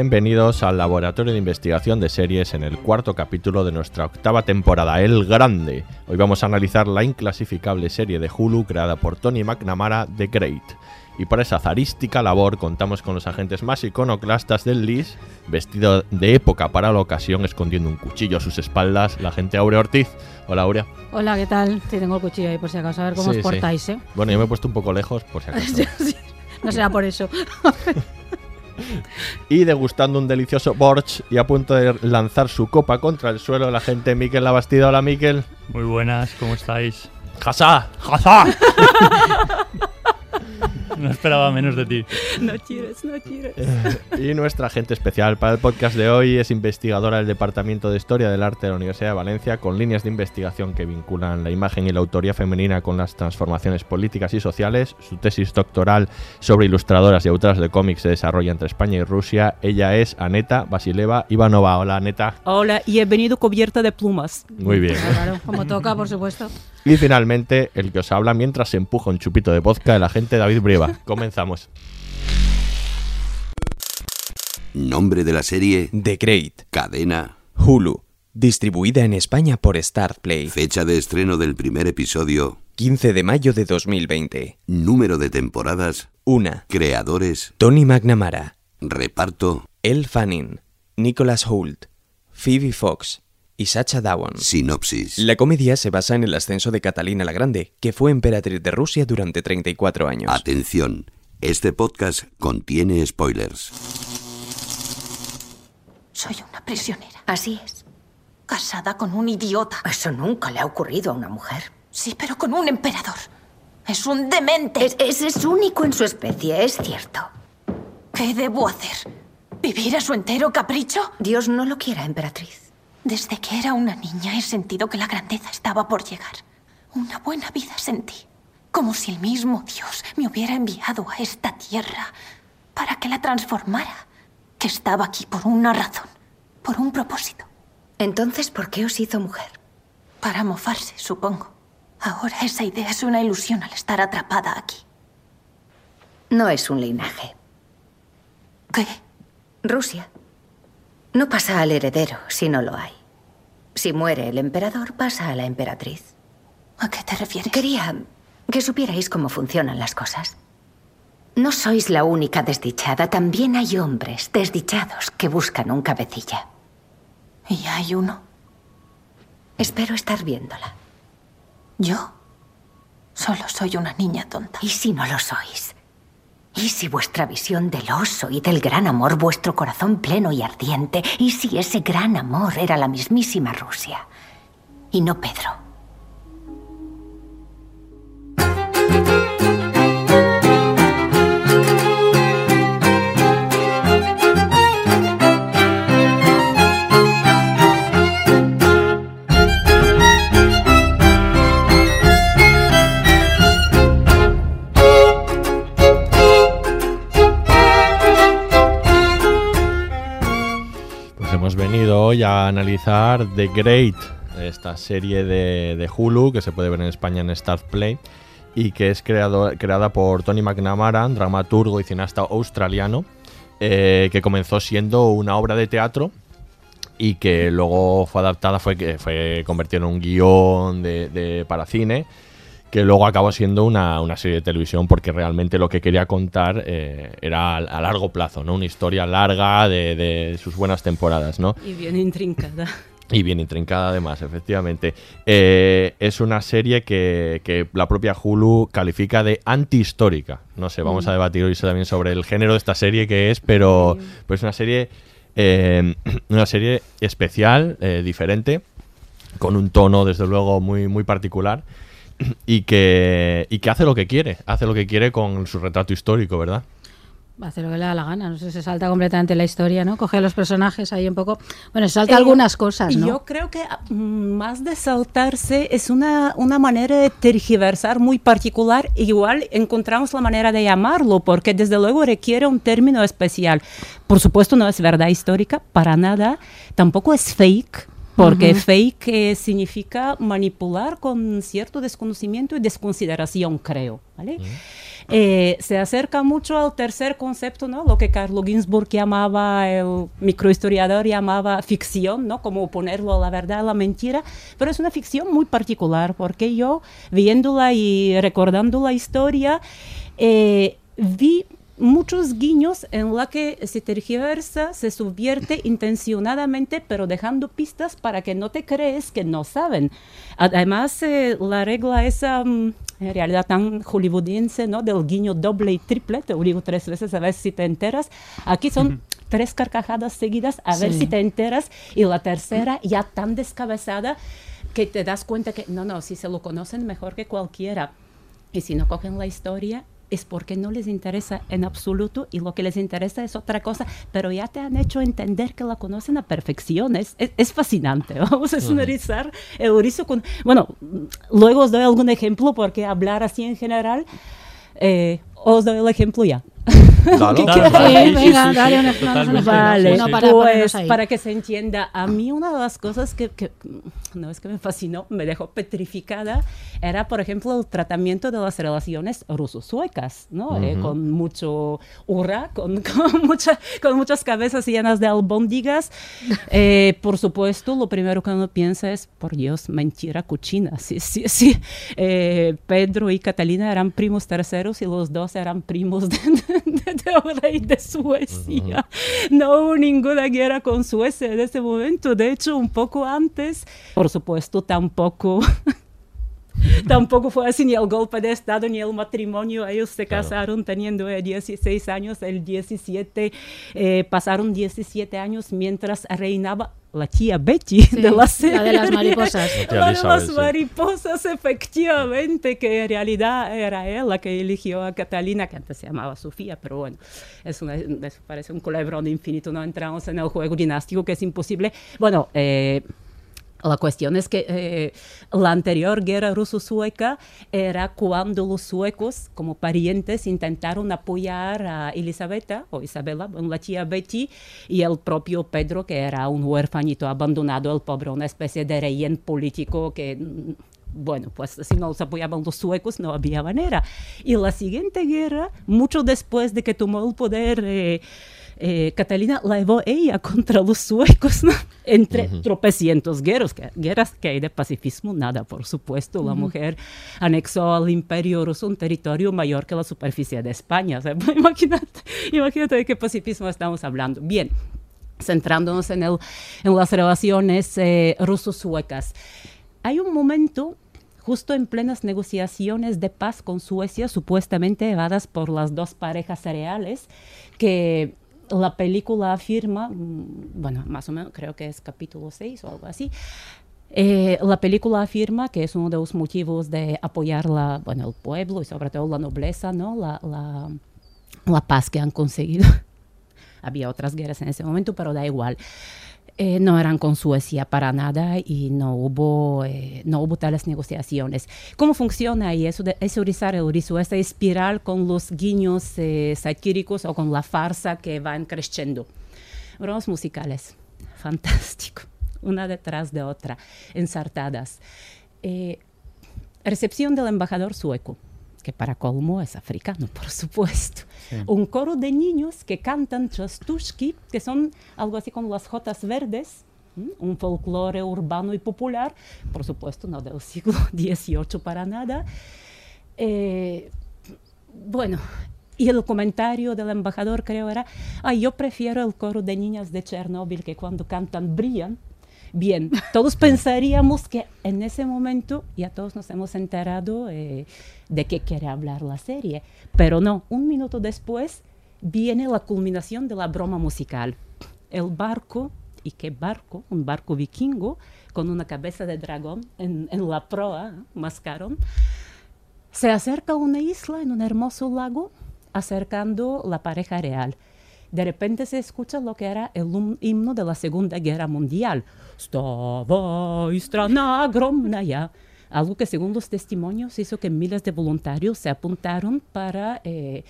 Bienvenidos al Laboratorio de Investigación de Series en el cuarto capítulo de nuestra octava temporada, El Grande. Hoy vamos a analizar la inclasificable serie de Hulu creada por Tony McNamara, The Great. Y para esa zarística labor contamos con los agentes más iconoclastas del LIS, vestido de época para la ocasión, escondiendo un cuchillo a sus espaldas, la agente Aurea Ortiz. Hola Aurea. Hola, ¿qué tal? Sí, tengo el cuchillo ahí por si acaso, a ver cómo Sí, os sí. portáis, ¿eh? Bueno, yo me he puesto un poco lejos, por si acaso. No será por eso. y degustando un delicioso borch y a punto de lanzar su copa contra el suelo, la gente Miquel Labastida. Hola Miquel. Muy buenas, ¿cómo estáis? ¡Jasa! ¡Jaza! no esperaba menos de ti. No quieres, no quieres. Y nuestra agente especial para el podcast de hoy es investigadora del Departamento de Historia del Arte de la Universidad de Valencia, con líneas de investigación que vinculan la imagen y la autoría femenina con las transformaciones políticas y sociales. Su tesis doctoral sobre ilustradoras y autoras de cómics se desarrolla entre España y Rusia. Ella es Aneta Basileva Ivanova. Hola, Aneta. Hola, y he venido cubierta de plumas. Muy bien. Claro, como toca, por supuesto. Y finalmente, el que os habla mientras se empuja un chupito de vodka, el agente David Brieva. Comenzamos. Nombre de la serie, The Great, cadena, Hulu, distribuida en España por Startplay, fecha de estreno del primer episodio, 15 de mayo de 2020. número de temporadas, 1. creadores, Tony McNamara, reparto, Elle Fanning, Nicholas Hoult, Phoebe Fox y Sacha Dhawan. sinopsis. La comedia se basa en el ascenso de Catalina la Grande, que fue emperatriz de Rusia durante 34 años. Atención, este podcast contiene spoilers. Soy una prisionera. Así es. Casada con un idiota. Eso nunca le ha ocurrido a una mujer. Sí, pero con un emperador. Es un demente. Es, es, es único en su especie, es cierto. ¿Qué debo hacer? ¿Vivir a su entero capricho? Dios no lo quiera, emperatriz. Desde que era una niña he sentido que la grandeza estaba por llegar. Una buena vida sentí. Como si el mismo Dios me hubiera enviado a esta tierra para que la transformara. Que estaba aquí por una razón, por un propósito. Entonces, ¿por qué os hizo mujer? Para mofarse, supongo. Ahora esa idea es una ilusión al estar atrapada aquí. No es un linaje. ¿Qué? Rusia. No pasa al heredero si no lo hay. Si muere el emperador, pasa a la emperatriz. ¿A qué te refieres? Quería que supierais cómo funcionan las cosas. No sois la única desdichada, también hay hombres desdichados que buscan un cabecilla. ¿Y hay uno? Espero estar viéndola. ¿Yo? Solo soy una niña tonta. ¿Y si no lo sois? ¿Y si vuestra visión del oso y del gran amor, vuestro corazón pleno y ardiente, y si ese gran amor era la mismísima Rusia y no Pedro? Hoy a analizar The Great, esta serie de, Hulu que se puede ver en España en Start Play y que es creado, creada por Tony McNamara, dramaturgo y cineasta australiano, eh, que comenzó siendo una obra de teatro y que luego fue adaptada, fue, fue convertida en un guion de- para cine, que luego acabó siendo una, una serie de televisión porque realmente lo que quería contar eh, era a, a largo plazo, ¿no? Una historia larga de, de sus buenas temporadas, ¿no? Y bien intrincada. Y bien intrincada además, efectivamente. Eh, es una serie que, que la propia Hulu califica de antihistórica. No sé, vamos Mm. a debatir hoy también sobre el género de esta serie que es, pero, es una serie, eh, una serie especial, diferente, con un tono desde luego muy, muy particular y que, y que hace lo que quiere, hace lo que quiere con su retrato histórico, ¿verdad? Hace lo que le da la gana, no sé, se salta completamente la historia, ¿no? Coge los personajes ahí un poco. Bueno, se salta Eh, algunas cosas, ¿no? Yo creo que mm, más de saltarse es una, una manera de tergiversar muy particular. Igual encontramos la manera de llamarlo, porque desde luego requiere un término especial. Por supuesto, no es verdad histórica, para nada. Tampoco es fake. Porque Ujú. fake eh, significa manipular con cierto desconocimiento y desconsideración, creo. ¿vale? Eh, se acerca mucho al tercer concepto, ¿no? Lo que Carlo Ginzburg llamaba, el microhistoriador llamaba ficción, ¿no? Como ponerlo a la verdad, a la mentira. Pero es una ficción muy particular, porque yo, viéndola y recordando la historia, eh, vi muchos guiños en la que se tergiversa, se subvierte intencionadamente, pero dejando pistas para que no te crees que no saben. Además, eh, la regla esa, mm, en realidad tan hollywoodiense, ¿no? Del guiño doble y triple, te lo digo tres veces a ver si te enteras. Aquí son tres carcajadas seguidas, a ver si te enteras, y la tercera ya tan descabezada que te das cuenta que, no, no, si se lo conocen mejor que cualquiera. Y si no cogen la historia, es porque no les interesa en absoluto y lo que les interesa es otra cosa, pero ya te han hecho entender que la conocen a perfección. Es, es, es fascinante. Vamos a sonorizar el rizo con... Bueno, luego os doy algún ejemplo porque hablar así en general, eh, os doy el ejemplo ya. Dalo. ¿Qué Dale, quieres? dale, Sí, venga, dale una- danos una- Vale, uno para pues para que se entienda, a mí una de las cosas que, que, no es que me fascinó, me dejó petrificada, era por ejemplo el tratamiento de las relaciones ruso-suecas, ¿no? Eh, Ujú. con mucho hurra, con, con, mucha- con muchas cabezas llenas de albóndigas. Eh, por supuesto, lo primero que uno piensa es, por Dios, mentira cochina. Sí, sí, sí. Eh, Pedro y Catalina eran primos terceros y los dos eran primos de, de, de rey de Suecia. No hubo ninguna guerra con Suecia en ese momento. De hecho, un poco antes, por supuesto, tampoco. Tampoco fue así ni el golpe de Estado ni el matrimonio. Ellos se casaron teniendo eh, 16 años, el 17, eh, pasaron 17 años mientras reinaba la tía Betty Sí, de la la serie. de las mariposas. La de las sí. mariposas, efectivamente, que en realidad era él la que eligió a Catalina, que antes se llamaba Sofía, pero bueno, es una, es- parece un culebrón infinito, no entramos en el juego dinástico que es imposible. Bueno, eh, la cuestión es que eh, la anterior guerra ruso-sueca era cuando los suecos, como parientes, intentaron apoyar a Elisabetta o Isabela, la tía Betty, y el propio Pedro, que era un huérfanito abandonado, el pobre, una especie de rehén político que mm, bueno, pues si no los apoyaban los suecos no había manera. Y la siguiente guerra, mucho después de que tomó el poder eh, eh, Catalina, la llevó ella contra los suecos, ¿no? entre Ujú. tropecientos guerras, que, guerras que hay de pacifismo, nada, por supuesto. La mujer anexó al imperio ruso un territorio mayor que la superficie de España. O sea, imagínate, imagínate de qué pacifismo estamos hablando. Bien, centrándonos en, el, en las relaciones eh, ruso-suecas. Hay un momento justo en plenas negociaciones de paz con Suecia, supuestamente llevadas por las dos parejas reales, que la película afirma, mm, bueno, más o menos creo que es capítulo 6 o algo así, eh, la película afirma que es uno de los motivos de apoyar la, bueno, el pueblo y sobre todo la nobleza, ¿no? la, la, la paz que han conseguido. Había otras guerras en ese momento, pero da igual. Eh, no eran con Suecia para nada y no hubo, eh, no hubo tales negociaciones. ¿Cómo funciona ahí eso de el rizo, espiral con los guiños eh, satíricos o con la farsa que van creciendo? Bromas musicales. fantástico, una detrás de otra, ensartadas. Eh, recepción del embajador sueco, que para colmo es africano, por supuesto. Sí. Un coro de niños que cantan chastushki, que son algo así como las jotas verdes, ¿m? un folclore urbano y popular, por supuesto no del siglo XVIII para nada. Eh, bueno, y el comentario del embajador creo era, "Ay, yo prefiero el coro de niñas de Chernóbil que cuando cantan brillan. Bien, todos pensaríamos que en ese momento ya todos nos hemos enterado eh, de qué quiere hablar la serie, pero no, un minuto después viene la culminación de la broma musical. El barco, ¿y qué barco? Un barco vikingo con una cabeza de dragón en, en la proa, ¿eh? mascarón, se acerca a una isla en un hermoso lago, acercando la pareja real. De repente se escucha lo que era el himno de la Segunda Guerra Mundial. Stavai strana ogromnaya. Algo que según los testimonios hizo que miles de voluntarios se apuntaron para, eh,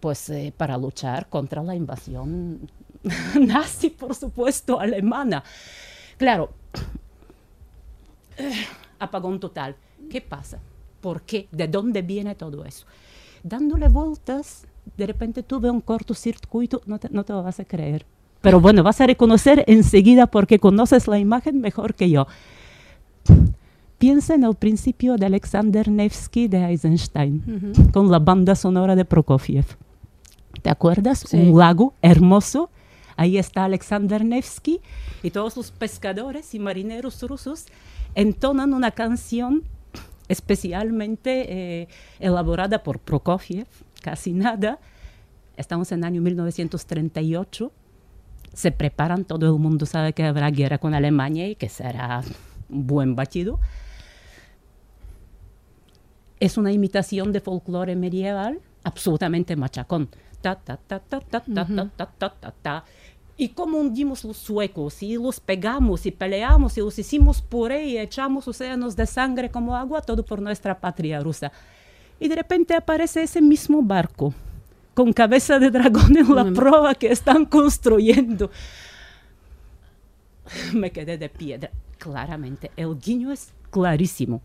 pues, eh, para luchar contra la invasión nazi, por supuesto, alemana. Claro, apagón total. ¿Qué pasa? ¿Por qué? ¿De dónde viene todo eso? Dándole vueltas, de repente tuve un cortocircuito, no te, no te lo vas a creer. Pero bueno, vas a reconocer enseguida porque conoces la imagen mejor que yo. Piensa en el principio de Alexander Nevsky de Eisenstein, con la banda sonora de Prokofiev. ¿Te acuerdas? Sí. Un lago hermoso. Ahí está Alexander Nevsky y todos los pescadores y marineros rusos entonan una canción especialmente eh, elaborada por Prokofiev, casi nada. Estamos en el año 1938. Se preparan, todo el mundo sabe que habrá guerra con Alemania y que será un buen batido. Es una imitación de folclore medieval absolutamente machacón. Ta, ta, ta, ta, ta, ta, ta, ta, ta, ta, ta. Y como hundimos los suecos y los pegamos y peleamos y los hicimos puré y echamos océanos de sangre como agua, todo por nuestra patria rusa. Y de repente aparece ese mismo barco con cabeza de dragón en la proa que están construyendo. Me quedé de piedra. Claramente, el guiño es clarísimo.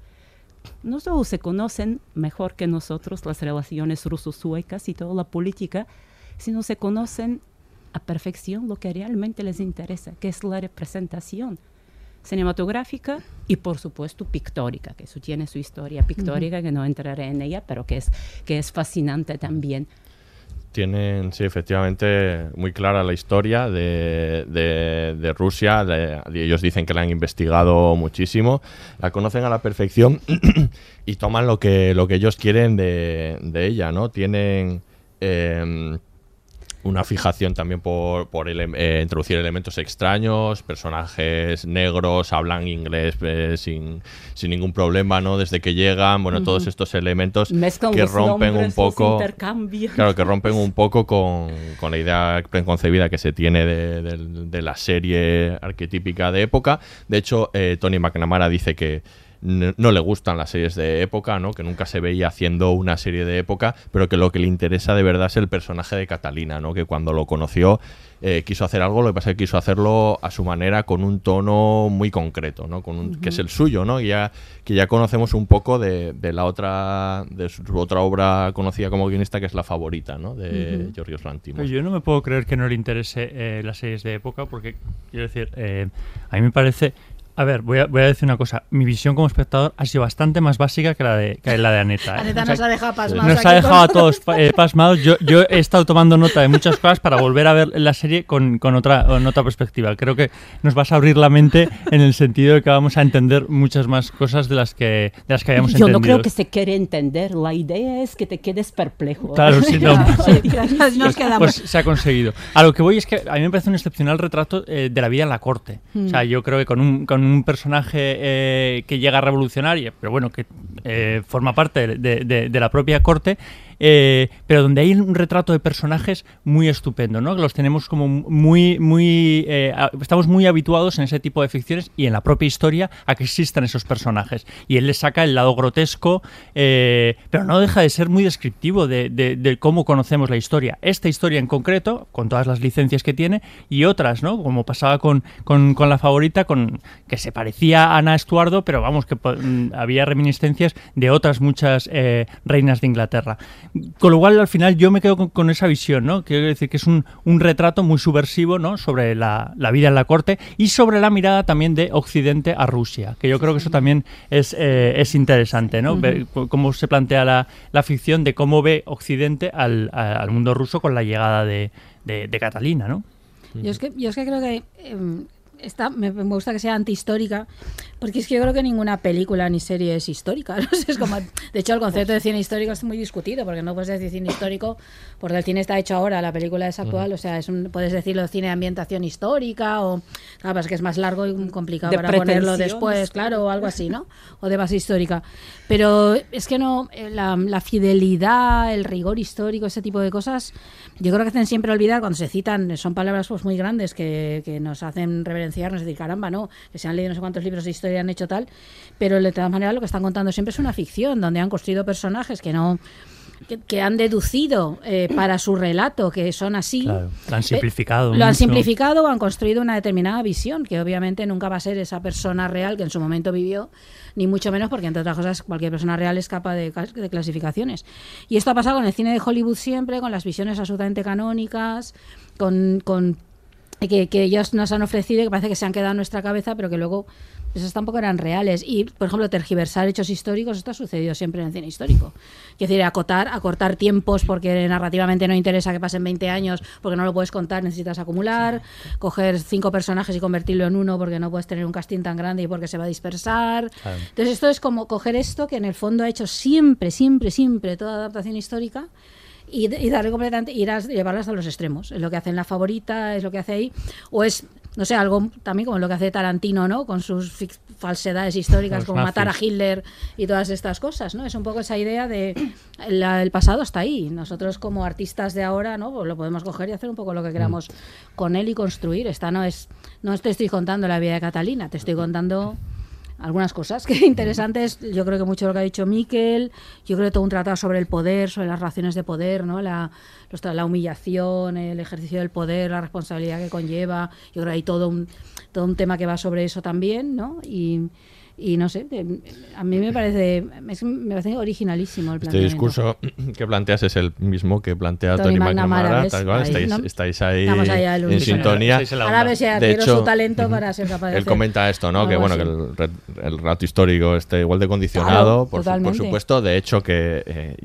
No solo se conocen mejor que nosotros las relaciones ruso-suecas y toda la política, sino se conocen a perfección lo que realmente les interesa, que es la representación cinematográfica y por supuesto pictórica, que eso tiene su historia pictórica, que no entraré en ella, pero que es, que es fascinante también. Tienen, sí, efectivamente, muy clara la historia de, de- Rusia. de- ellos dicen que la han investigado muchísimo, la conocen a la perfección y toman lo que, lo que ellos quieren de, de ella, ¿no? Tienen em, una fijación también por, por ele- eh, introducir elementos extraños, personajes negros, hablan inglés eh, sin, sin ningún problema, ¿no? Desde que llegan, bueno, todos estos elementos Mezclan que rompen un nombres, poco... Claro, que rompen un poco con, con la idea preconcebida que se tiene de, de- de la serie arquetípica de época. De hecho, eh, Tony McNamara dice que no le gustan las series de época, ¿no? que nunca se veía haciendo una serie de época, pero que lo que le interesa de verdad es el personaje de Catalina, ¿no? que cuando lo conoció eh, quiso hacer algo, lo que pasa es que quiso hacerlo a su manera con un tono muy concreto, ¿no? con un- que es el suyo, ¿no? Y ya, que ya conocemos un poco de, de la otra de su otra obra conocida como guionista que es la favorita ¿no? de Ujú. Giorgos Lantimos. Pero yo no me puedo creer que no le interese eh, las series de época, porque, quiero decir, eh, a mí me parece. A ver, voy a, voy a decir una cosa. Mi visión como espectador ha sido bastante más básica que la de, que la de Aneta. ¿eh? Aneta O sea, nos ha dejado pasmados Nos aquí ha dejado a todos eh, pasmados. Yo, yo he estado tomando nota de muchas cosas para volver a ver la serie con, con otra, con otra perspectiva. Creo que nos vas a abrir la mente en el sentido de que vamos a entender muchas más cosas de las que, de las que habíamos Yo no entendido. creo que se quiere entender, la idea es que te quedes perplejo. Claro, sí, no. Nos quedamos. Pues se ha conseguido. A lo que voy es que a mí me parece un excepcional retrato eh, de la vida en la corte. O sea, yo creo que con un, con un personaje eh, que llega a revolucionar, pero bueno, que eh, forma parte de la propia corte, eh, pero donde hay un retrato de personajes muy estupendo, ¿no? Los tenemos como muy, muy, eh, estamos muy habituados en ese tipo de ficciones y en la propia historia a que existan esos personajes. Y él le saca el lado grotesco, eh, pero no deja de ser muy descriptivo de, cómo conocemos la historia. Esta historia en concreto, con todas las licencias que tiene, y otras, ¿no? Como pasaba con, con- con la favorita, con que se parecía a Ana Estuardo, pero vamos, que mm, había reminiscencias de otras muchas eh, reinas de Inglaterra. Con lo cual, al final, yo me quedo con, con esa visión, ¿no? Quiero decir que es un, un retrato muy subversivo, ¿no? Sobre la, la vida en la corte y sobre la mirada también de Occidente a Rusia, que yo creo que eso también es, eh, es interesante, ¿no? Cómo se plantea la, la ficción de cómo ve Occidente al, a- al mundo ruso con la llegada de, de- de Catalina, ¿no? Yo es que, yo es que creo que em, esta, me, me gusta que sea antihistórica, porque es que yo creo que ninguna película ni serie es histórica. ¿no? Es como, de hecho, el concepto de cine histórico es muy discutido, porque no puedes decir cine histórico, porque el cine está hecho ahora, la película es actual, o sea, es un, puedes decirlo cine de ambientación histórica, o claro, pasa que es más largo y complicado De para ponerlo después, claro, o algo así, ¿no? O de base histórica. Pero es que no, eh, la, la fidelidad, el rigor histórico, ese tipo de cosas, yo creo que hacen siempre olvidar cuando se citan, son palabras pues muy grandes que, que nos hacen reverenciarnos, decir, caramba, no, que se han leído no sé cuántos libros de historia, han hecho tal, pero de todas maneras lo que están contando siempre es una ficción, donde han construido personajes que no que, que han deducido eh, para su relato que son así. Claro, lo han Eh, simplificado Lo han simplificado o han construido una determinada visión, que obviamente nunca va a ser esa persona real que en su momento vivió, ni mucho menos porque, entre otras cosas, cualquier persona real es capaz de, de clasificaciones. Y esto ha pasado con el cine de Hollywood siempre, con las visiones absolutamente canónicas, con, con que, que ellos nos han ofrecido y que parece que se han quedado en nuestra cabeza, pero que luego esas tampoco eran reales. Y, por ejemplo, tergiversar hechos históricos, esto ha sucedido siempre en el cine histórico. Es decir, acotar, acortar tiempos porque narrativamente no interesa que pasen 20 años, porque no lo puedes contar, necesitas acumular, coger cinco personajes y convertirlo en uno porque no puedes tener un casting tan grande y porque se va a dispersar. Claro. Entonces, esto es como coger esto que en el fondo ha hecho siempre, siempre, siempre toda adaptación histórica y, y darle completamente, ir a llevarla hasta los extremos. Es lo que hace en La Favorita, es lo que hace ahí, o es, no sé, algo también como lo que hace Tarantino, ¿no? Con sus falsedades históricas, Los como matar a. Hitler y todas estas cosas, ¿no? Es un poco esa idea de la- el pasado está ahí. Nosotros como artistas de ahora, ¿no? Pues lo podemos coger y hacer un poco lo que queramos con él y construir. Esta no es, no te estoy contando la vida de Catalina, te estoy contando algunas cosas que interesantes. Yo creo que mucho lo que ha dicho Miquel, yo creo que todo un tratado sobre el poder, sobre las relaciones de poder, ¿no? la, la humillación, el ejercicio del poder, la responsabilidad que conlleva. Yo creo que hay todo un, todo un tema que va sobre eso también, ¿no? Y, y no sé, a mí me parece, es- me parece originalísimo el Este planteamiento. discurso que planteas es el mismo que plantea Tony Tony McNamara, McNamara. ¿ves? tal cual, Ahí, estáis, ¿no? estáis ahí Estamos ahí al en sintonía. Ahora ves, De adquiero hecho, su talento para ser capaz de Él comenta esto, ¿no? Que bueno, que así. el, re- el relato histórico esté igual de condicionado, Claro, por, su- por supuesto. De hecho, que eh,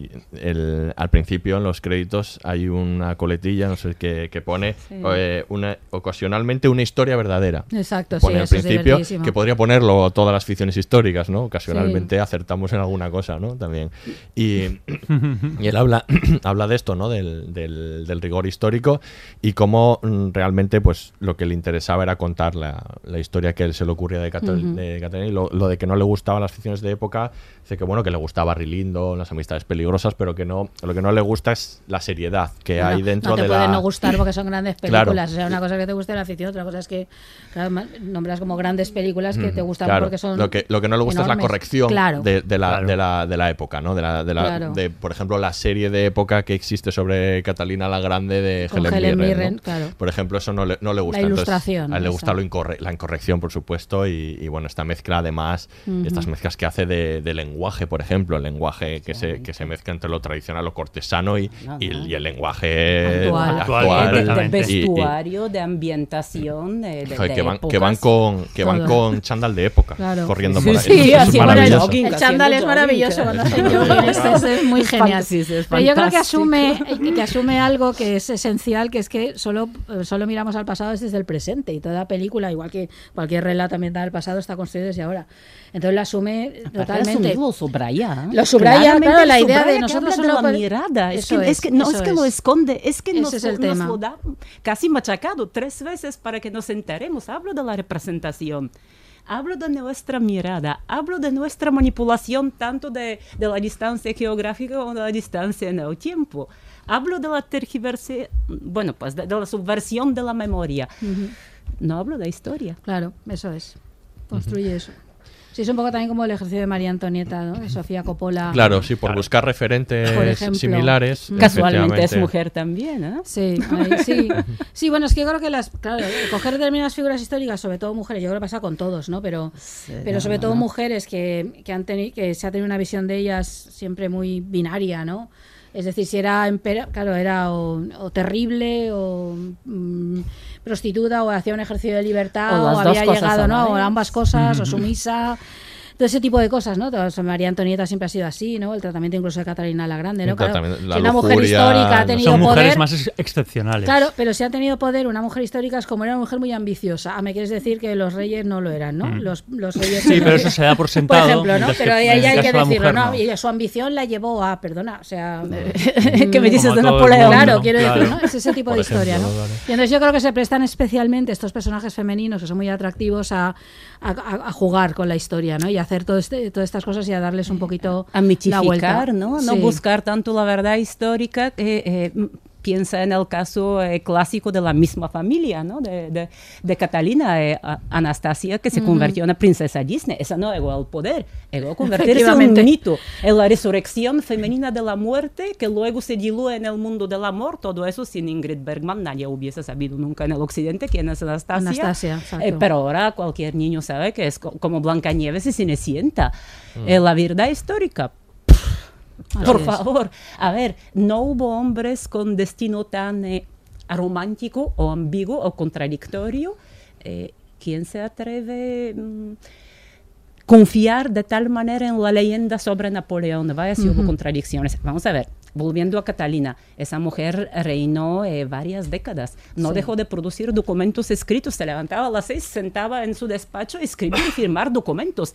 el- al principio en los créditos hay una coletilla, no sé, que, que pone Sí. eh, una, ocasionalmente una historia verdadera. Exacto, Pone sí, al eso es principio divertidísimo. que podría ponerlo todas las ficciones históricas, ¿no? Ocasionalmente acertamos en alguna cosa, ¿no? También. Y, y él habla, habla de esto, ¿no? Del, del- del rigor histórico y cómo mm, realmente, pues, lo que le interesaba era contar la, la historia que él se le ocurría de, Catalina y lo, lo de que no le gustaban las ficciones de época, dice que bueno, que le gustaba Rilindo, las amistades peligrosas, pero que no, lo que no le gusta es la seriedad que No, hay dentro no te de puede la... no gustar porque son grandes Claro. películas. O sea, una cosa que te guste la ficción, otra cosa es que claro, nombras como grandes películas que te gustan claro. porque son. Lo que, lo que no le gusta es la corrección Claro. de, de la, de, la, de la época, ¿no? De la, de la, Claro. de, por ejemplo, la serie de época que existe sobre Catalina la Grande de Con Helen, Helen Mirren, Mirren, ¿no? claro. Por ejemplo, eso no le, no le gusta. La Entonces, ilustración, a él le gusta lo incorre- la incorrección, por supuesto, y, y, bueno, esta mezcla además, estas mezclas que hace de, de lenguaje, por ejemplo, el lenguaje que, se, que se mezcla entre lo tradicional, lo cortesano y, y, el, y el lenguaje Actual. actual. de, de y- y- vestuario, de ambientación, de, de- Joder, de que van, que van con que van con chándal de época Claro. Corriendo Sí, por ahí. sí, Eso es haciendo maravilloso. jogging, El chándal es maravilloso cuando. Este es, es muy genial. Pero yo creo que asume, eh, que asume algo que es esencial, que es que solo, eh, solo miramos al pasado desde el presente. Y toda película, igual que cualquier relato ambiental del pasado, está construido desde ahora. Entonces lo asume Aparte, totalmente. asumirlo Lo subraya. ¿eh? Lo subraya, claro, la idea de nosotros habla de solo la mirada. Es que, es que no es que lo esconde, es que nos, es el nos tema. lo da casi machacado tres veces para que nos enteremos. Hablo de la representación. Hablo de nuestra mirada, hablo de nuestra manipulación tanto de, de la distancia geográfica como de la distancia en el tiempo. Hablo de la tergiversación, bueno, pues de, de la subversión de la memoria. No hablo de historia. Claro, eso es. Construye eso. Sí, es un poco también como el ejercicio de María Antonieta, ¿no? De Sofía Coppola. Claro, sí, por buscar referentes Por ejemplo. similares. Casualmente es mujer también, ¿eh? Sí, ahí sí. Sí, bueno, es que yo creo que las, claro, coger determinadas figuras históricas, sobre todo mujeres, yo creo que pasa con todos, ¿no? Pero, pero sobre todo mujeres que, que han tenido, que se ha tenido una visión de ellas siempre muy binaria, ¿no? Es decir, si era, empera- claro, era o, o terrible o mm, prostituta o hacía un ejercicio de libertad O había llegado, ¿no? O ambas cosas, o sumisa. Todo ese tipo de cosas, ¿no? Todo María Antonieta siempre ha sido así, ¿no? El tratamiento incluso de Catalina la Grande, ¿no? Claro, la si una mujer lujuria, histórica ha tenido Son mujeres poder, más ex- excepcionales. Claro, pero si ha tenido poder una mujer histórica es como era una mujer muy ambiciosa. Ah, me quieres decir que los reyes no lo eran, ¿no? Mm. Los, los reyes. Sí, pero eso se da por sentado, Por ejemplo, ¿no? que Pero ahí en el hay que decirlo, mujer, ¿no? no. Y ella, su ambición la llevó a, perdona, o sea. ¿Qué me dices de Napoleón? mundo, Claro, quiero claro. decir, ¿no? Es ese tipo Por de historia, ejemplo, ¿no? vale. Y entonces yo creo que se prestan especialmente estos personajes femeninos que son muy atractivos a, a- a- a jugar con la historia, ¿no? Y a hacer todo este, todas estas cosas y a darles un poquito a la vuelta. ¿no? No Sí. buscar tanto la verdad histórica. que, eh, piensa en el caso eh, clásico de la misma familia, ¿no? De, de- de Catalina, eh, a- Anastasia, que se Ujú. convirtió en una princesa Disney. Esa no llegó al poder, llegó a convertirse en un mito, en la resurrección femenina de la muerte, que luego se diluye en el mundo del amor. Todo eso sin Ingrid Bergman nadie hubiese sabido nunca en el occidente quién es Anastasia. Anastasia. Eh, pero ahora cualquier niño sabe que es co- como Blancanieves y Cenicienta. Mm. Eh, la verdad histórica, por es. favor, a ver, no hubo hombres con destino tan eh, romántico o ambiguo o contradictorio. Eh, ¿Quién se atreve mm, confiar de tal manera en la leyenda sobre Napoleón? Vaya si hubo contradicciones. Vamos a ver. Volviendo a Catalina, esa mujer reinó eh, varias décadas, no Sí. dejó de producir documentos escritos, se levantaba a las seis, sentaba en su despacho, escribir y firmar documentos.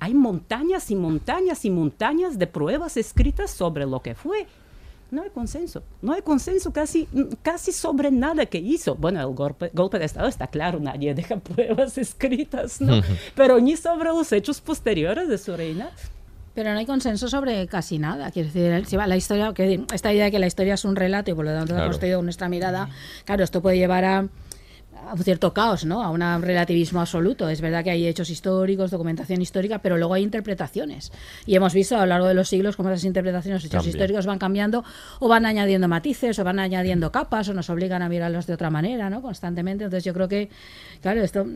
Hay montañas y montañas y montañas de pruebas escritas sobre lo que fue. No hay consenso, no hay consenso casi, casi sobre nada que hizo. Bueno, el golpe, golpe de Estado está claro, nadie deja pruebas escritas, ¿no? Pero ni sobre los hechos posteriores de su reina. Pero no hay consenso sobre casi nada. Quiero decir, si va la historia, que esta idea de que la historia es un relato y por lo tanto Claro. hemos construido nuestra mirada, claro, esto puede llevar a, a un cierto caos, ¿no? A un relativismo absoluto. Es verdad que hay hechos históricos, documentación histórica, pero luego hay interpretaciones. Y hemos visto a lo largo de los siglos cómo esas interpretaciones, hechos históricos van cambiando o van añadiendo matices o van añadiendo capas o nos obligan a mirarlos de otra manera, ¿no? Constantemente. Entonces yo creo que, claro, esto,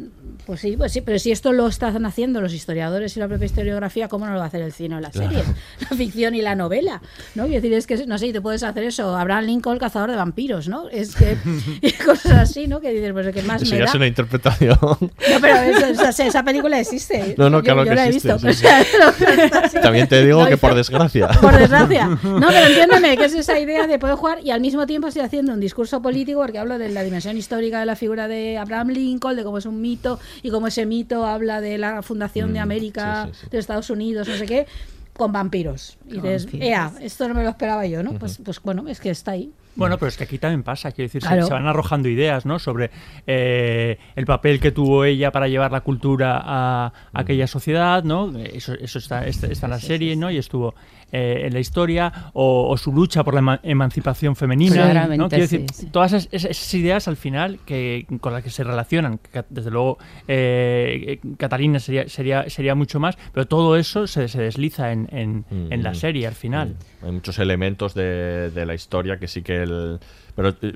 pues sí, pues sí, pero si esto lo están haciendo los historiadores y la propia historiografía, ¿cómo no lo va a hacer el cine o la serie? La ficción y la novela, ¿no? Quiero decir, es que, no sé, y te puedes hacer eso, Abraham Lincoln, cazador de vampiros, ¿no? Es que, y cosas así, ¿no? Que dices, pues el que más Eso me ya da. es una interpretación. No, pero eso- esa, esa película existe. No, no, Yo- claro yo que la he existe, visto. sí, sí. Sí. También te digo No, que por desgracia. Por desgracia. No, pero entiéndeme que es esa idea de poder jugar y al mismo tiempo estoy haciendo un discurso político porque hablo de la dimensión histórica de la figura de Abraham Lincoln, de cómo es un mito y cómo ese mito habla de la fundación de Mm, América, sí. de Estados Unidos, no sé qué, con vampiros. Y dices, Vampiros. ea, esto no me lo esperaba yo, ¿no? Pues, pues bueno, es que está ahí. Bueno, pero es que aquí también pasa, quiero decir, se- van arrojando ideas, ¿no? Sobre eh, el papel que tuvo ella para llevar la cultura a, a aquella sociedad, ¿no? Eso, eso está, está, está en la serie, ¿no? Y estuvo eh, en la historia, o, o su lucha por la ema- emancipación femenina, Claramente, ¿no? Quiero decir, sí, sí. todas esas, ideas al final que con las que se relacionan, que desde luego eh, eh, Catalina sería, sería, sería mucho más, pero todo eso se, se desliza en, en- en la Mm. serie al final. Hay muchos elementos de, de la historia que sí que el... Pero eh,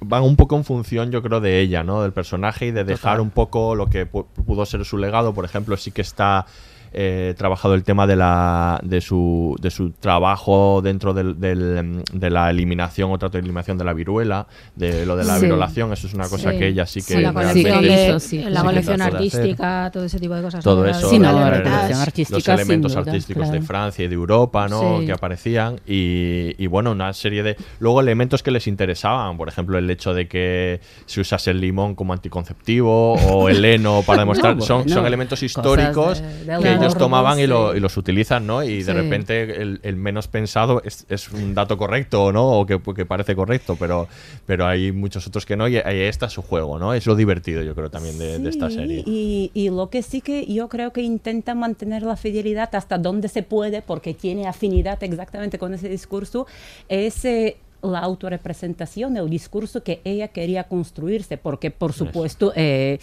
van un poco en función, yo creo, de ella, ¿no? Del personaje y de dejar Total. un poco lo que pu- pudo ser su legado. Por ejemplo, sí que está eh, trabajado el tema de la de su, de su trabajo dentro del, del, de la eliminación o trato de eliminación de la viruela, de lo de la Sí. violación. Eso es una cosa Sí. que ella sí que Sí, la colección, de, la colección de artística, todo ese tipo de cosas. todo ¿no? eso, Sí, no, la la los artística, sin elementos duda, artísticos de claro. Francia y de Europa, ¿no? Sí. Que aparecían y, y, bueno, una serie de luego elementos que les interesaban, por ejemplo, el hecho de que se usase el limón como anticonceptivo o el heno para demostrar, No, son, bueno, son elementos históricos de- de que ellos tomaban y, lo- y los utilizan, ¿no? Y de repente el, el menos pensado es, es un dato correcto, ¿no? O que, que parece correcto, pero, pero hay muchos otros que no y ahí está su juego, ¿no? Es lo divertido, yo creo, también de, de esta serie. Y, y lo que sí que yo creo que intenta mantener la fidelidad hasta donde se puede, porque tiene afinidad exactamente con ese discurso, es eh, la autorrepresentación, el discurso que ella quería construirse, porque por supuesto... eh,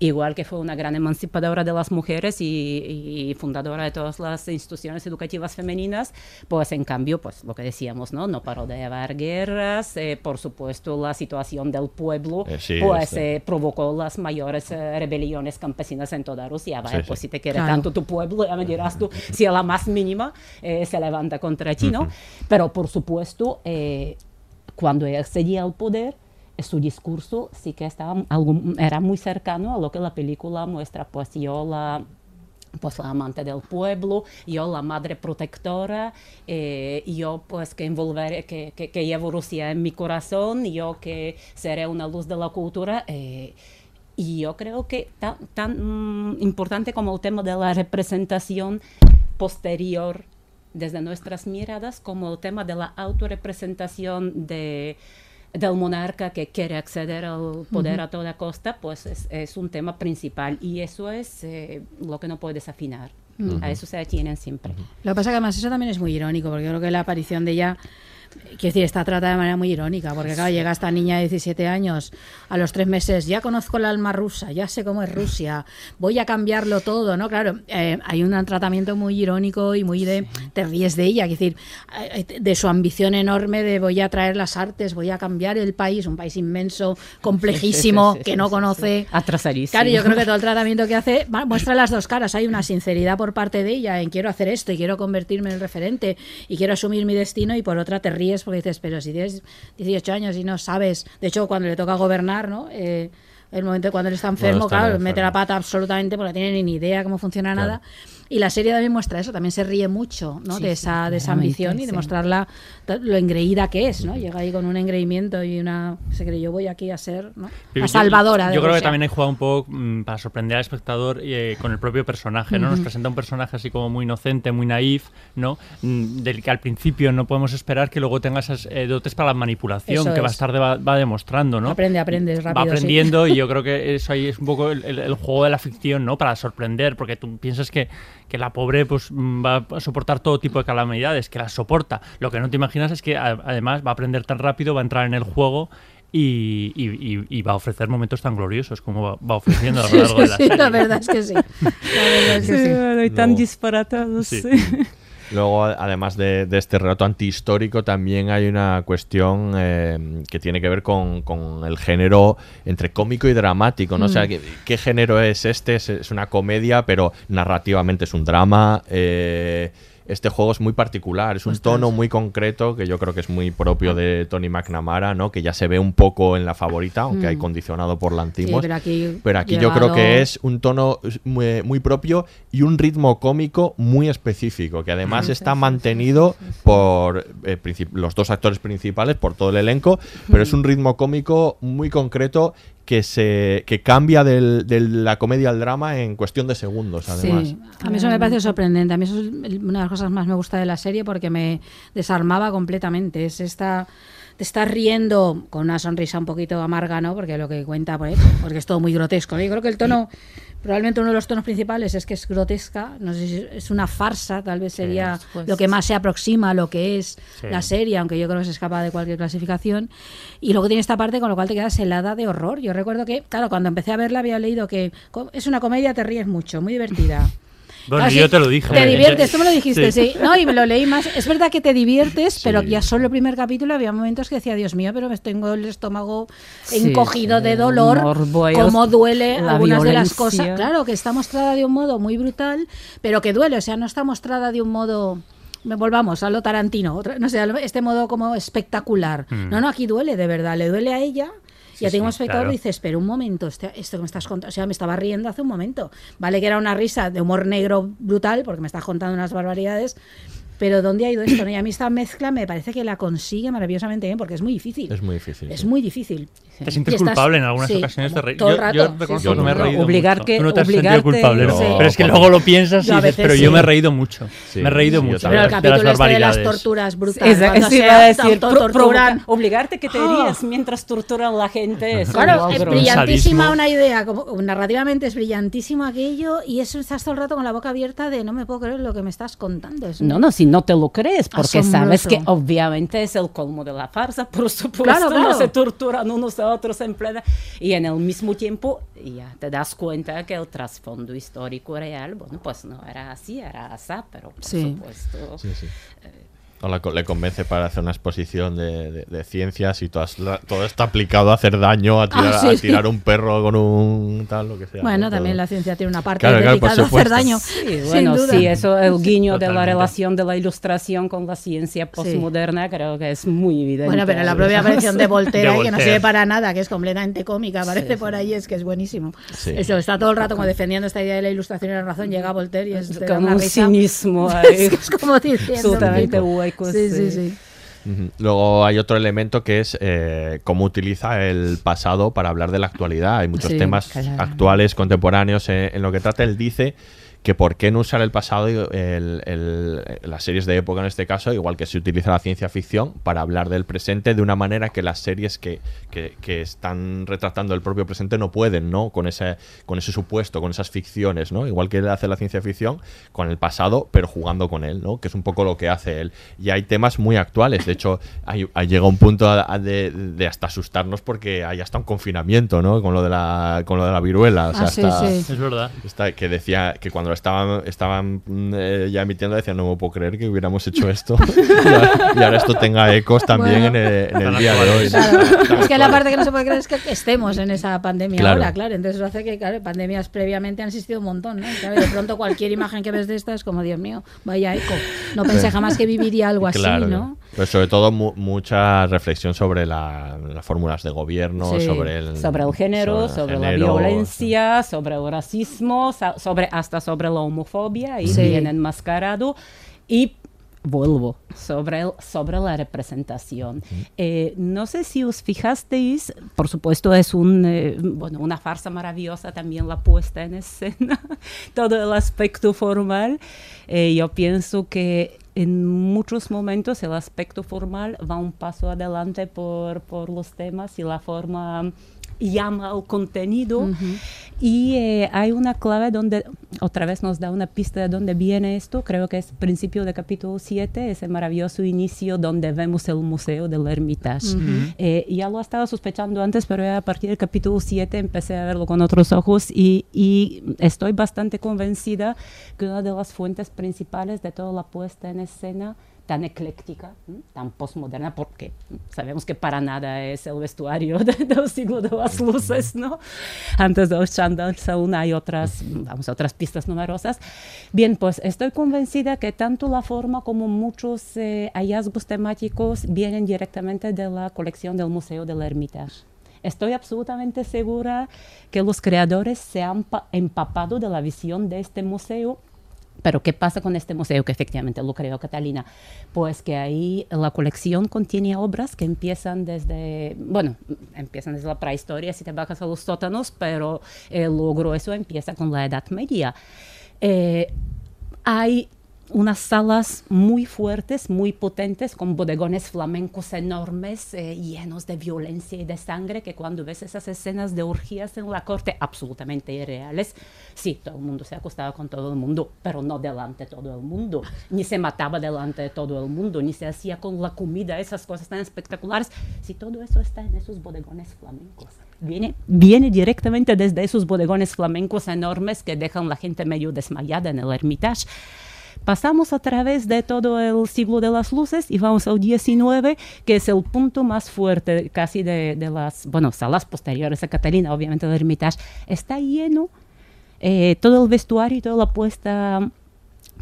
Igual que fue una gran emancipadora de las mujeres y, y fundadora de todas las instituciones educativas femeninas, pues en cambio, pues lo que decíamos, ¿no? No paró de llevar guerras, eh, por supuesto la situación del pueblo, Eh, sí, pues eh, provocó las mayores eh, rebeliones campesinas en toda Rusia. Vaya, Sí, pues sí. si te quiere Claro. tanto tu pueblo, ya me dirás tú, si a la más mínima eh, se levanta contra ti, ¿no? Pero por supuesto, eh, cuando ella accedía al poder, su discurso sí que estaba algo, era muy cercano a lo que la película muestra, pues yo la pues la amante del pueblo, yo la madre protectora, eh, yo pues que que, que, llevo Rusia en mi corazón, yo que seré una luz de la cultura. eh, y yo creo que tan, tan mm, importante como el tema de la representación posterior desde nuestras miradas, como el tema de la autorrepresentación de, del monarca que quiere acceder al poder a toda costa, pues es, es un tema principal y eso es eh, lo que no puedes afinar. A eso se atienen siempre. Lo que pasa que además eso también es muy irónico, porque yo creo que la aparición de ella, quiero decir, está tratada de manera muy irónica, porque claro, llega esta niña de 17 años, a los tres meses, ya conozco el alma rusa, ya sé cómo es Rusia, voy a cambiarlo todo, ¿no? Claro, eh, hay un tratamiento muy irónico y muy de, te ríes de ella, es decir, eh, de su ambición enorme de voy a traer las artes, voy a cambiar el país, un país inmenso, complejísimo, Sí, sí, sí, que no conoce. Atrasadísimo. Claro, yo creo que todo el tratamiento que hace muestra las dos caras. Hay una sinceridad por parte de ella en quiero hacer esto y quiero convertirme en el referente y quiero asumir mi destino y por otra te ríes porque dices, pero si tienes 18 años y no sabes, de hecho cuando le toca gobernar, ¿no? Eh, el momento cuando él está enfermo, está claro, enfermo. mete la pata absolutamente porque no tiene ni idea cómo funciona Claro. nada. Y la serie también muestra eso, también se ríe mucho ¿no? Sí, de, sí, esa, de esa ambición y de mostrarla lo engreída que es, ¿no? Llega ahí con un engreimiento y una... Se cree, yo voy aquí a ser ¿no? La yo- salvadora de Yo, creo que también hay jugado un poco mm, para sorprender al espectador eh, con el propio personaje, ¿no? Nos presenta un personaje así como muy inocente, muy naif, ¿no? Mm, Del que al principio no podemos esperar que luego tenga esas eh, dotes para la manipulación Eso que es. más tarde va, va demostrando, ¿no? Aprende, aprende va rápido. sí. aprendiendo y yo creo que eso ahí es un poco el, el- el juego de la ficción, ¿no? Para sorprender, porque tú piensas que, que la pobre pues mm, va a soportar todo tipo de calamidades, que las soporta. Lo que no te imaginas es que además va a aprender tan rápido, va a entrar en el juego y, y- y- y va a ofrecer momentos tan gloriosos como va, va ofreciendo a lo Sí, largo de la sí, serie. la verdad es que sí. La verdad es que sí. bueno, y tan disparatados. Sí. Luego, además de, de este relato antihistórico, también hay una cuestión eh, que tiene que ver con, con el género entre cómico y dramático, ¿no? O sea, Mm. ¿qué, qué género es este? Es, es una comedia, pero narrativamente es un drama. eh, este juego es muy particular, es un Ostras. tono muy concreto que yo creo que es muy propio de Tony McNamara, ¿no? Que ya se ve un poco en la favorita, aunque hay Mm. condicionado por Sí, Lanzimos. pero aquí, Pero aquí yo creo que es un tono muy, muy propio y un ritmo cómico muy específico, que además Sí, está sí, sí, mantenido por eh, los dos actores principales, por todo el elenco, pero es un ritmo cómico muy concreto que se que cambia del- de la comedia al drama en cuestión de segundos, además. Sí, a mí eso me parece sorprendente. A mí eso es una de las cosas más me gusta de la serie porque me desarmaba completamente. Es esta te estás riendo con una sonrisa un poquito amarga, ¿no? Porque lo que cuenta, pues, porque es todo muy grotesco. ¿no? Yo creo que el tono, probablemente uno de los tonos principales es que es grotesca. No sé si es una farsa, tal vez sería pues, lo que más se aproxima a lo que es Sí. la serie, aunque yo creo que se escapa de cualquier clasificación. Y luego tiene esta parte con lo cual te quedas helada de horror. Yo recuerdo que, claro, cuando empecé a verla había leído que es una comedia, te ríes mucho, muy divertida. Bueno, Casi yo te lo dije. Te diviertes, tú me lo dijiste, sí. Sí. No, y me lo leí más. Es verdad que te diviertes, pero Sí. ya solo el primer capítulo había momentos que decía, Dios mío, pero me tengo el estómago encogido sí, de dolor. morbo, Cómo duele la algunas de las cosas. Claro, que está mostrada de un modo muy brutal, pero que duele. O sea, no está mostrada de un modo. Me volvamos a lo Tarantino, otra- no sé, este modo como espectacular. Mm. No, no, aquí duele, de verdad, le duele a ella. Sí, y a ti sí, como espectador claro. dices, pero un momento, este- esto que me estás contando, o sea, me estaba riendo hace un momento. Vale que era una risa de humor negro brutal, porque me estás contando unas barbaridades, Pero ¿dónde ha ido esto? no? Y a mí esta mezcla me parece que la consigue maravillosamente bien porque es muy difícil. Es muy difícil. Es sí. muy difícil. Te sientes estás- culpable en algunas sí, ocasiones de reír. todo el Yo, rato, yo sí, reconozco sí. que me he reído Obligar mucho. que- Tú no te has sentido culpable, ¿no? Sí. Pero es que luego lo piensas y dices, pero sí. yo me he reído mucho. Sí, me he reído mucho. Pero el de las capítulo este de las torturas brutales. Eso iba a decir, obligarte que te Ah. rías mientras torturan a la gente. Claro, es brillantísima una idea, como narrativamente es brillantísimo aquello y eso estás todo el rato con la boca abierta de no me puedo creer lo que me estás contando. Es No, no, si no te lo crees, porque sabes que obviamente es el colmo de la farsa, por supuesto, Claro, claro. no se torturan unos a otros en plena... Y en el mismo tiempo ya te das cuenta que el trasfondo histórico real, bueno, pues no era así, era asá, pero por Sí. supuesto... Sí, sí. O la le convence para hacer una exposición de, de- de ciencias y todo, es todo está aplicado a hacer daño, a tirar, Ah, sí. a tirar un perro con un tal, lo que sea. Bueno, ¿no? también la ciencia tiene una parte Claro, claro, dedicada a hacer daño. Sí, sin bueno, duda. sí, eso, el guiño de la relación de la ilustración con la ciencia postmoderna creo que es muy evidente. Bueno, pero la propia aparición de Voltaire, De que no sirve para nada, que es completamente cómica, aparece por ahí, es que es buenísimo. Sí. Eso, está todo el rato como defendiendo esta idea de la ilustración y la razón, llega Voltaire y es Con un risa. cinismo ahí. es como diciendo... absolutamente hueco. Sí, sí, sí. Ujú. Luego hay otro elemento que es eh, cómo utiliza el pasado para hablar de la actualidad. Hay muchos Sí, temas claro. actuales, contemporáneos. eh, en lo que trata, él dice que por qué no usar el pasado, y el- el- las series de época en este caso, igual que se utiliza la ciencia ficción, para hablar del presente de una manera que las series que, que- que están retratando el propio presente no pueden, ¿no? Con ese, con ese supuesto, con esas ficciones, ¿no? Igual que él hace la ciencia ficción con el pasado, pero jugando con él, ¿no? Que es un poco lo que hace él. Y hay temas muy actuales. De hecho, hay, hay- llega un punto a- a de, de hasta asustarnos porque hay hasta un confinamiento, ¿no? Con lo de la, con lo de la viruela. O sea, Ah, sí, hasta- sí. Es verdad. Está- que decía que cuando estaban, estaban mm, eh, ya emitiendo decían no me puedo creer que hubiéramos hecho esto y, ahora, y ahora esto tenga ecos también Bueno. en el, en el Tan día de hoy. Claro. Es que la parte que no se puede creer es que estemos en esa pandemia Claro. ahora, claro. Entonces eso hace que, claro, pandemias previamente han existido un montón, ¿no? Claro, de pronto cualquier imagen que ves de esta es como, Dios mío, vaya eco. No pensé jamás que viviría algo así, ¿no? Pero sobre todo mu- mucha reflexión sobre la- las fórmulas de gobierno, Sí. sobre el sobre el género, sobre, el la género, violencia, sobre el racismo, sobre hasta sobre la homofobia y Sí. bien enmascarado y vuelvo sobre el- sobre la representación. Eh, no sé si os fijasteis, por supuesto es un eh, bueno una farsa maravillosa también la puesta en escena, todo el aspecto formal. Eh, yo pienso que en muchos momentos el aspecto formal va un paso adelante por, por los temas y la forma llama al contenido. Y eh, hay una clave donde otra vez nos da una pista de dónde viene esto, creo que es principio de capítulo 7, ese maravilloso inicio donde vemos el museo del Hermitage. Eh, ya lo estaba sospechando antes, pero ya a partir del capítulo 7 empecé a verlo con otros ojos y, y estoy bastante convencida que una de las fuentes principales de toda la puesta en escena tan ecléctica, ¿m? tan postmoderna, porque sabemos que para nada es el vestuario de- del siglo de las luces, ¿no? Antes de los chandals aún hay otras, vamos, otras pistas numerosas. Bien, pues estoy convencida que tanto la forma como muchos eh, hallazgos temáticos vienen directamente de la colección del Museo del Hermitage. Estoy absolutamente segura que los creadores se han pa- empapado de la visión de este museo pero ¿qué pasa con este museo que efectivamente lo creó Catalina? Pues que ahí la colección contiene obras que empiezan desde, bueno, empiezan desde la prehistoria si te bajas a los sótanos, pero eh, lo grueso empieza con la Edad Media. Eh, hay unas salas muy fuertes, muy potentes, con bodegones flamencos enormes, eh, llenos de violencia y de sangre, que cuando ves esas escenas de orgías en la corte, absolutamente irreales, sí, todo el mundo se acostaba con todo el mundo, pero no delante de todo el mundo, ni se mataba delante de todo el mundo, ni se hacía con la comida, esas cosas tan espectaculares, si todo eso está en esos bodegones flamencos. Viene, viene directamente desde esos bodegones flamencos enormes que dejan la gente medio desmayada en el Hermitage. Pasamos a través de todo el siglo de las luces y vamos al 19, que es el punto más fuerte casi de, las, bueno, salas posteriores a Catalina, obviamente el Hermitage. Está lleno, eh, todo el vestuario y toda la puesta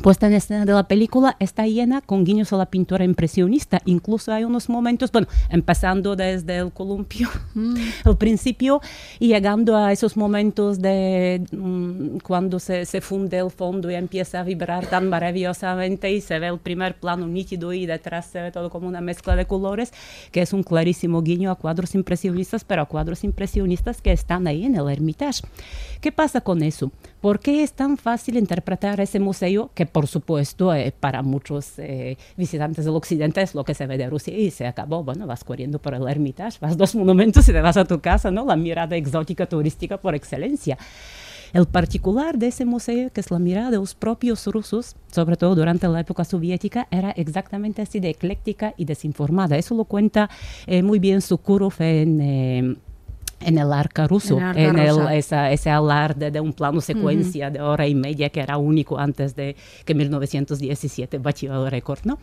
puesta en escena de la película está llena con guiños a la pintura impresionista. Incluso hay unos momentos, bueno, empezando desde el columpio, el principio, y llegando a esos momentos de mm, cuando se, se funde el fondo y empieza a vibrar tan maravillosamente y se ve el primer plano nítido y detrás se ve todo como una mezcla de colores, que es un clarísimo guiño a cuadros impresionistas, pero a cuadros impresionistas que están ahí en el Hermitage. ¿Qué pasa con eso? ¿Por qué es tan fácil interpretar ese museo que, por supuesto, eh, para muchos eh, visitantes del occidente es lo que se ve de Rusia y se acabó? Bueno, vas corriendo por el Hermitage, vas dos monumentos y te vas a tu casa, ¿no? La mirada exótica turística por excelencia. El particular de ese museo, que es la mirada de los propios rusos, sobre todo durante la época soviética, era exactamente así de ecléctica y desinformada. Eso lo cuenta eh, muy bien Sukurov en... En el arca ruso, En arca en el- esa- ese alarde de un plano secuencia de hora y media que era único antes de que 1917 batió el récord, ¿no?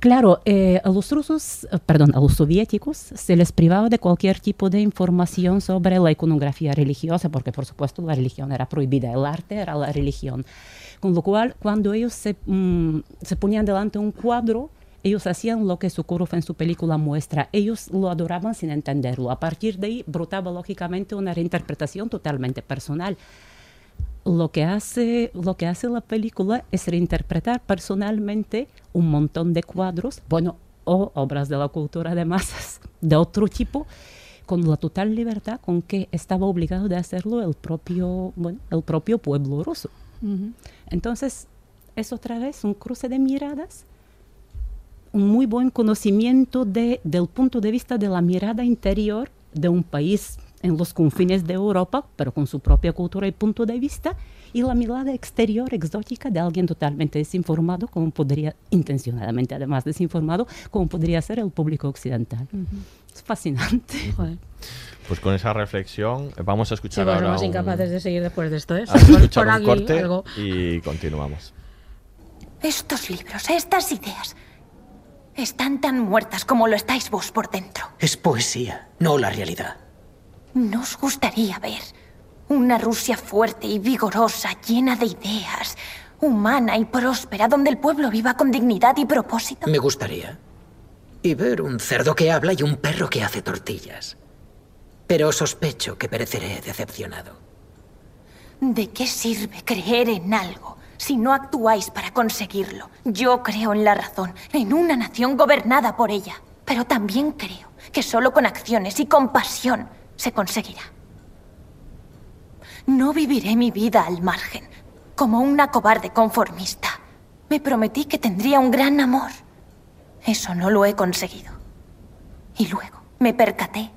Claro, eh, a los rusos, eh, perdón, a los soviéticos se les privaba de cualquier tipo de información sobre la iconografía religiosa, porque por supuesto la religión era prohibida, el arte era la religión. Con lo cual, cuando ellos se, mm, se ponían delante un cuadro, ellos hacían lo que Sokurov en su película muestra. Ellos lo adoraban sin entenderlo. A partir de ahí brotaba lógicamente una reinterpretación totalmente personal. Lo que, hace, lo que hace la película es reinterpretar personalmente un montón de cuadros, bueno, o obras de la cultura de masas de otro tipo, con la total libertad con que estaba obligado de hacerlo el propio, bueno, el propio pueblo ruso. Entonces, es otra vez un cruce de miradas, un muy buen conocimiento de, del punto de vista de la mirada interior de un país en los confines de Europa, pero con su propia cultura y punto de vista, y la mirada exterior exótica de alguien totalmente desinformado, como podría, intencionadamente además desinformado, como podría ser el público occidental. Es fascinante. Pues con esa reflexión vamos a Sí, escuchar pues ahora somos un- incapaces de seguir después de esto, ¿eh? a escuchar Por un aquí corte algo. y continuamos. Estos libros, estas ideas, están tan muertas como lo estáis vos por dentro. Es poesía, no la realidad. Nos gustaría ver una Rusia fuerte y vigorosa, llena de ideas, humana y próspera, donde el pueblo viva con dignidad y propósito. Me gustaría. Y ver un cerdo que habla y un perro que hace tortillas. Pero sospecho que pereceré decepcionado. ¿De qué sirve creer en algo si no actuáis para conseguirlo? Yo creo en la razón, en una nación gobernada por ella. Pero también creo que solo con acciones y compasión se conseguirá. No viviré mi vida al margen, como una cobarde conformista. Me prometí que tendría un gran amor. Eso no lo he conseguido. Y luego me percaté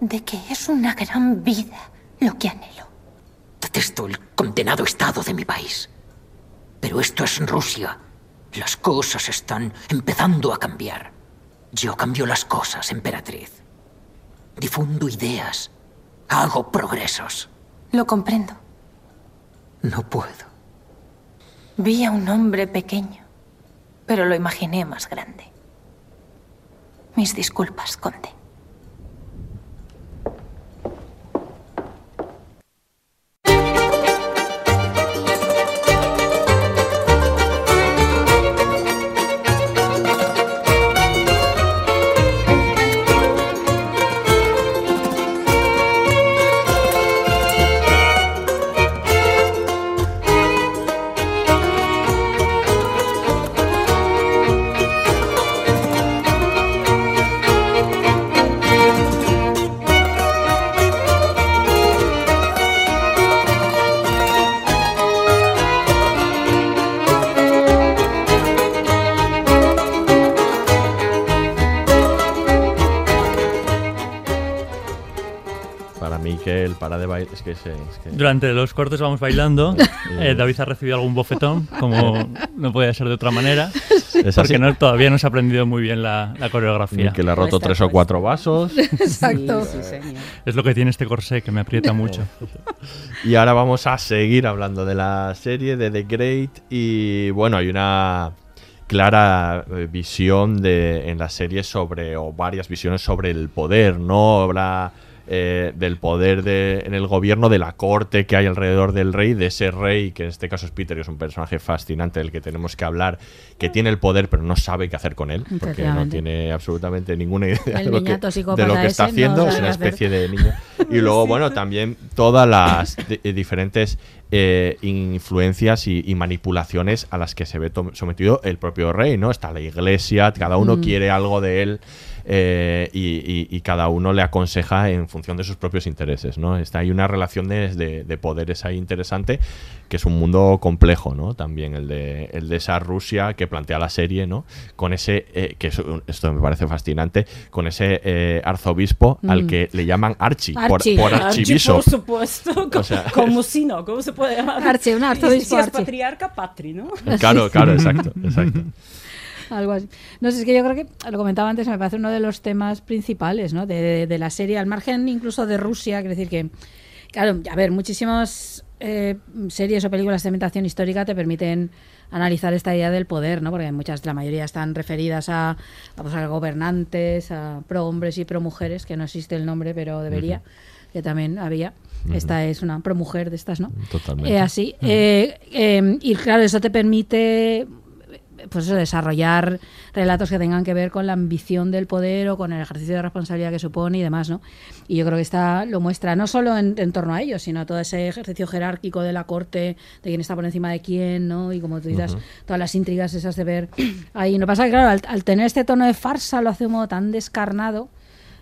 de que es una gran vida lo que anhelo. Detesto el condenado estado de mi país. Pero esto es Rusia. Las cosas están empezando a cambiar. Yo cambio las cosas, emperatriz. Difundo ideas. Hago progresos. Lo comprendo. No puedo. Vi a un hombre pequeño, pero lo imaginé más grande. Mis disculpas, conde. Que, Durante los cortes vamos bailando. Eh, David ha recibido algún bofetón, como no puede ser de otra manera. Es. Porque no, todavía no se ha aprendido muy bien la, la coreografía. que le ha roto tres o cuatro vasos. Exacto. Sí, sí, señor. Es lo que tiene este corsé que me aprieta mucho. Y ahora vamos a seguir hablando de la serie de The Great y bueno, hay una clara eh, visión de, en la serie sobre, o varias visiones sobre el poder, ¿no? Habrá eh, del poder de, en el gobierno, de la corte que hay alrededor del rey, de ese rey, que en este caso es Peter, que es un personaje fascinante del que tenemos que hablar, que tiene el poder pero no sabe qué hacer con él, porque no tiene absolutamente ninguna idea de lo, que, niñato de psicópata lo que está no haciendo, es una hacer. especie de niño. Y luego, bueno, también todas las eh, diferentes eh, influencias y, y manipulaciones a las que se ve sometido el propio rey, ¿no? Está la iglesia, cada uno Mm. quiere algo de él eh, y, y- y cada uno le aconseja en función de sus propios intereses, ¿no? Está ahí una relación de, de- de poderes ahí interesante, que es un mundo complejo, ¿no? También el de, el de esa Rusia que plantea la serie, ¿no? Con ese, eh, que es esto me parece fascinante, con ese eh, arzobispo al Mm. que le llaman Archie, por, Archie. por Archie, archiviso. por supuesto. O sea, como si no, ¿cómo se puede llamar? Archie, un arzobispo Si- es Archie. patriarca, patri, ¿no? Claro, claro, exacto, exacto. Algo así. No sé, es que yo creo que, lo comentaba antes, me parece uno de los temas principales ¿no? de, de- de la serie, al margen incluso de Rusia, quiero decir que, claro, a ver, muchísimas eh, series o películas de ambientación histórica te permiten analizar esta idea del poder, ¿no? porque muchas, la mayoría están referidas a, a, pues, a gobernantes, a pro hombres y pro mujeres, que no existe el nombre, pero debería, que también había. Esta es una pro mujer de estas, ¿no? Totalmente. Eh, así. eh, eh, y claro, eso te permite pues eso, desarrollar relatos que tengan que ver con la ambición del poder o con el ejercicio de responsabilidad que supone y demás, ¿no? Y yo creo que esta lo muestra no solo en, en torno a ello, sino todo ese ejercicio jerárquico de la corte, de quién está por encima de quién, ¿no? Y como tú dices, Ujú. todas las intrigas esas de ver ahí. No pasa que, claro, al, al tener este tono de farsa lo hace de un modo tan descarnado.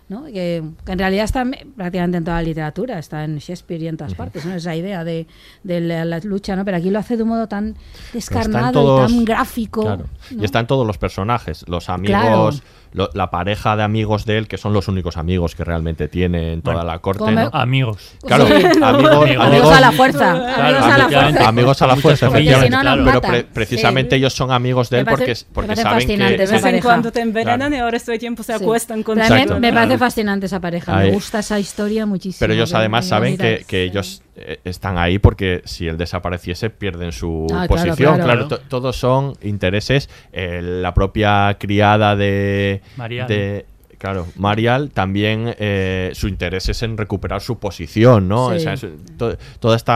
¿No? Que, que en realidad está en- prácticamente en toda la literatura, está en Shakespeare y en todas partes, ¿no? esa idea de, de la, la lucha, ¿no? pero aquí lo hace de un modo tan descarnado todos- y tan gráfico. Claro. ¿no? Y están todos los personajes, los amigos, Claro. Lo- la pareja de amigos de él, que son los únicos amigos que realmente tiene en toda Bueno, la corte. Amigos. Claro, Sí. amigos, Amigos. Amigos a la fuerza, Claro, amigos a la efectivamente. fuerza. Amigos a la Muchas fuerza, comillas, efectivamente. si no, nos Pero pre- precisamente Sí. ellos son amigos de Me él parece- porque, me porque parece saben fascinante que... De vez en cuando te envenenan y ahora estoy tiempo se Sí. acuestan con Exacto. me parece Claro. fascinante esa pareja, Ahí. me gusta esa historia muchísimo. Pero ellos además saben que, que ellos están ahí porque si él desapareciese pierden su Ah, posición. claro. Claro, to- todos son intereses. Eh, la propia criada de... Marial. de- Claro, Marial también eh, su interés es en recuperar su posición, ¿no? Sí. O sea, es- to- todo este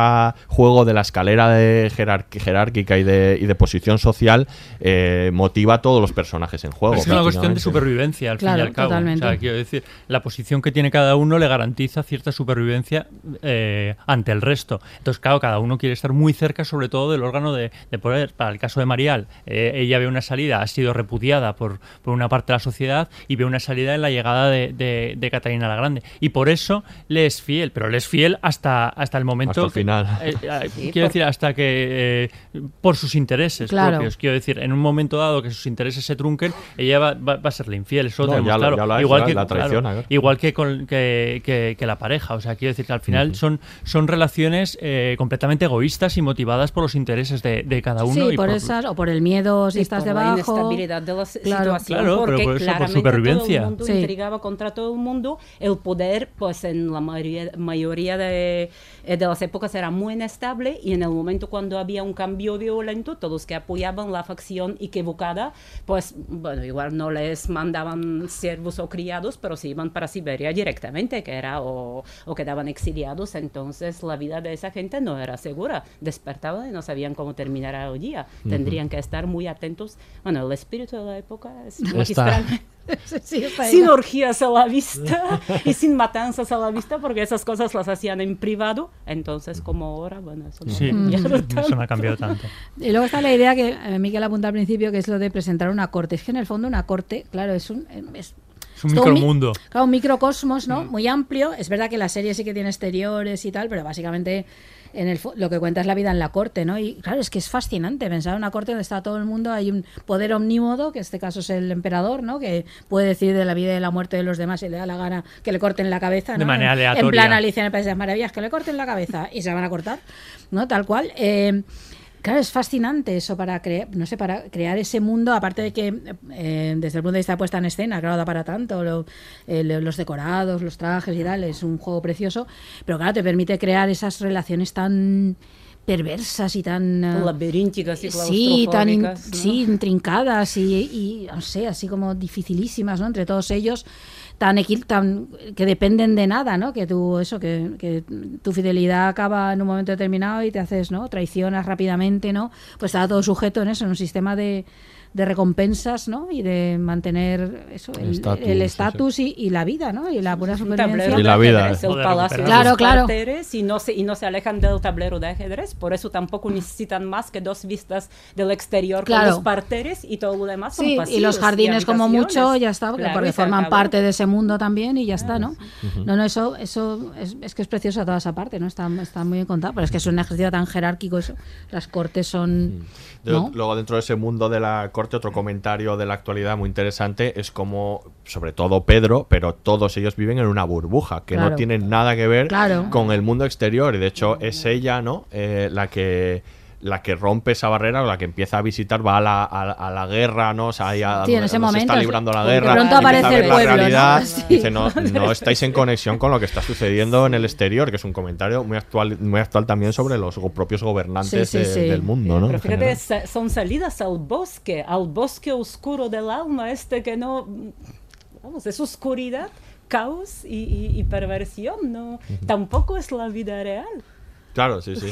juego de la escalera de jerárquica y de, y de posición social eh, motiva a todos los personajes en juego. Es una cuestión de supervivencia, al Claro, fin y al cabo. totalmente. O sea, quiero decir, la posición que tiene cada uno le garantiza cierta supervivencia eh, ante el resto. Entonces, claro, cada uno quiere estar muy cerca, sobre todo, del órgano de, de poder. Para el caso de Marial, eh, ella ve una salida, ha sido repudiada por, por una parte de la sociedad y ve una salida en la llegada de, de- de Catalina la Grande. Y por eso le es fiel, pero le es fiel hasta, hasta el momento. Hasta el que- final. eh, eh, Sí, quiero por- decir, hasta que. eh, por sus intereses Claro. propios. Quiero decir, en un momento dado que sus intereses se trunquen, ella va, va- va a serle infiel. Eso No, tenemos claro. lo igual la- que, la claro. igual que, con, que, que- que la pareja. O sea, quiero decir que al final son, son relaciones eh, completamente egoístas y motivadas por los intereses de, de cada uno. Sí, y por, esas, o por el miedo si Y estás por la debajo. inestabilidad de la Claro. situación, Claro, pero por eso, por supervivencia. Mundo Sí. intrigaba contra todo el mundo. El poder, pues en la mayoría, mayoría de, eh, de las épocas era muy inestable y en el momento cuando había un cambio violento, todos que apoyaban la facción equivocada, pues bueno, igual no les mandaban siervos o criados, pero se iban para Siberia directamente, que era o, o quedaban exiliados, entonces la vida de esa gente no era segura. Despertaban y no sabían cómo terminar el día. Tendrían que estar muy atentos. Bueno, el espíritu de la época es muy extraño. Sí. Sin orgías a la vista y sin matanzas a la vista, porque esas cosas las hacían en privado. Entonces, como ahora, bueno, eso no Sí, cambiado eso tanto. no ha cambiado tanto. Y luego está la idea que eh, Miquel apunta al principio, que es lo de presentar una corte. Es que en el fondo una corte, claro, es un... eh, Es, Es un micromundo. Claro, un microcosmos, ¿no? Muy amplio. Es verdad que la serie sí que tiene exteriores y tal, pero básicamente en el lo que cuenta es la vida en la corte, ¿no? Y claro, es que es fascinante pensar en una corte donde está todo el mundo, hay un poder omnímodo, que en este caso es el emperador, ¿no? Que puede decir de la vida y de la muerte de los demás y le da la gana que le corten la cabeza, ¿no? De manera En- En aleatoria. plan Alicia en el País de las Maravillas, que le corten la cabeza y se la van a cortar, ¿no? Tal cual. Eh, Claro, es fascinante eso para crear, no sé, para crear ese mundo, aparte de que eh, desde el punto de vista de puesta en escena, claro, da para tanto, lo- eh, lo- los decorados, los trajes y tal, es un juego precioso, pero claro, te permite crear esas relaciones tan perversas y tan... eh, Laberínticas y Sí, tan in- claustrofóbicas, ¿no? sí, intrincadas y, y, no sé, así como dificilísimas, ¿no? Entre todos ellos, tan, equil- tan que dependen de nada, ¿no? Que tú eso, que, que tu fidelidad acaba en un momento determinado y te haces, ¿no? Traicionas rápidamente, ¿no? Pues está todo sujeto en eso, en un sistema de de recompensas, ¿no? Y de mantener eso, el Estatus, sí, estatus y, y la vida, ¿no? Y la buena supervivencia. tablero Y la vida, eh. Claro, claro. parteres y no, se, y no se alejan del tablero de ajedrez, por eso tampoco necesitan más que dos vistas del exterior Claro. con los parteres y todo lo demás son Sí, y pasillos los jardines como mucho ya está, porque, Claro, porque y forman acabó. parte de ese mundo también y ya está, ¿no? No, no, eso, eso es, es que es preciosa toda esa parte, ¿no? Está, está muy bien contado, pero es que es un ejercicio tan jerárquico eso. Las cortes son... De- ¿no? Luego, dentro de ese mundo de la corte, otro comentario de la actualidad muy interesante es como, sobre todo Pedro, pero todos ellos viven en una burbuja que no tienen nada que ver Claro. con el mundo exterior. Y de hecho, es ella, ¿no? Eh, la que la que rompe esa barrera o la que empieza a visitar va a la, a, a la guerra, ¿no? O sea, ahí a Sí, en ese donde se momento, está es- librando la guerra. pronto aparece el la pueblo, ¿no? realidad, Sí. Dice, no, no estáis en conexión con lo que está sucediendo en el exterior, que es un comentario muy actual, muy actual también sobre los go- propios gobernantes Sí, sí, de- sí. del mundo, ¿no? Pero fíjate, son salidas al bosque, al bosque oscuro del alma, este que no, vamos, es oscuridad, caos y, y- y perversión, no, tampoco es la vida real. Claro, sí, sí.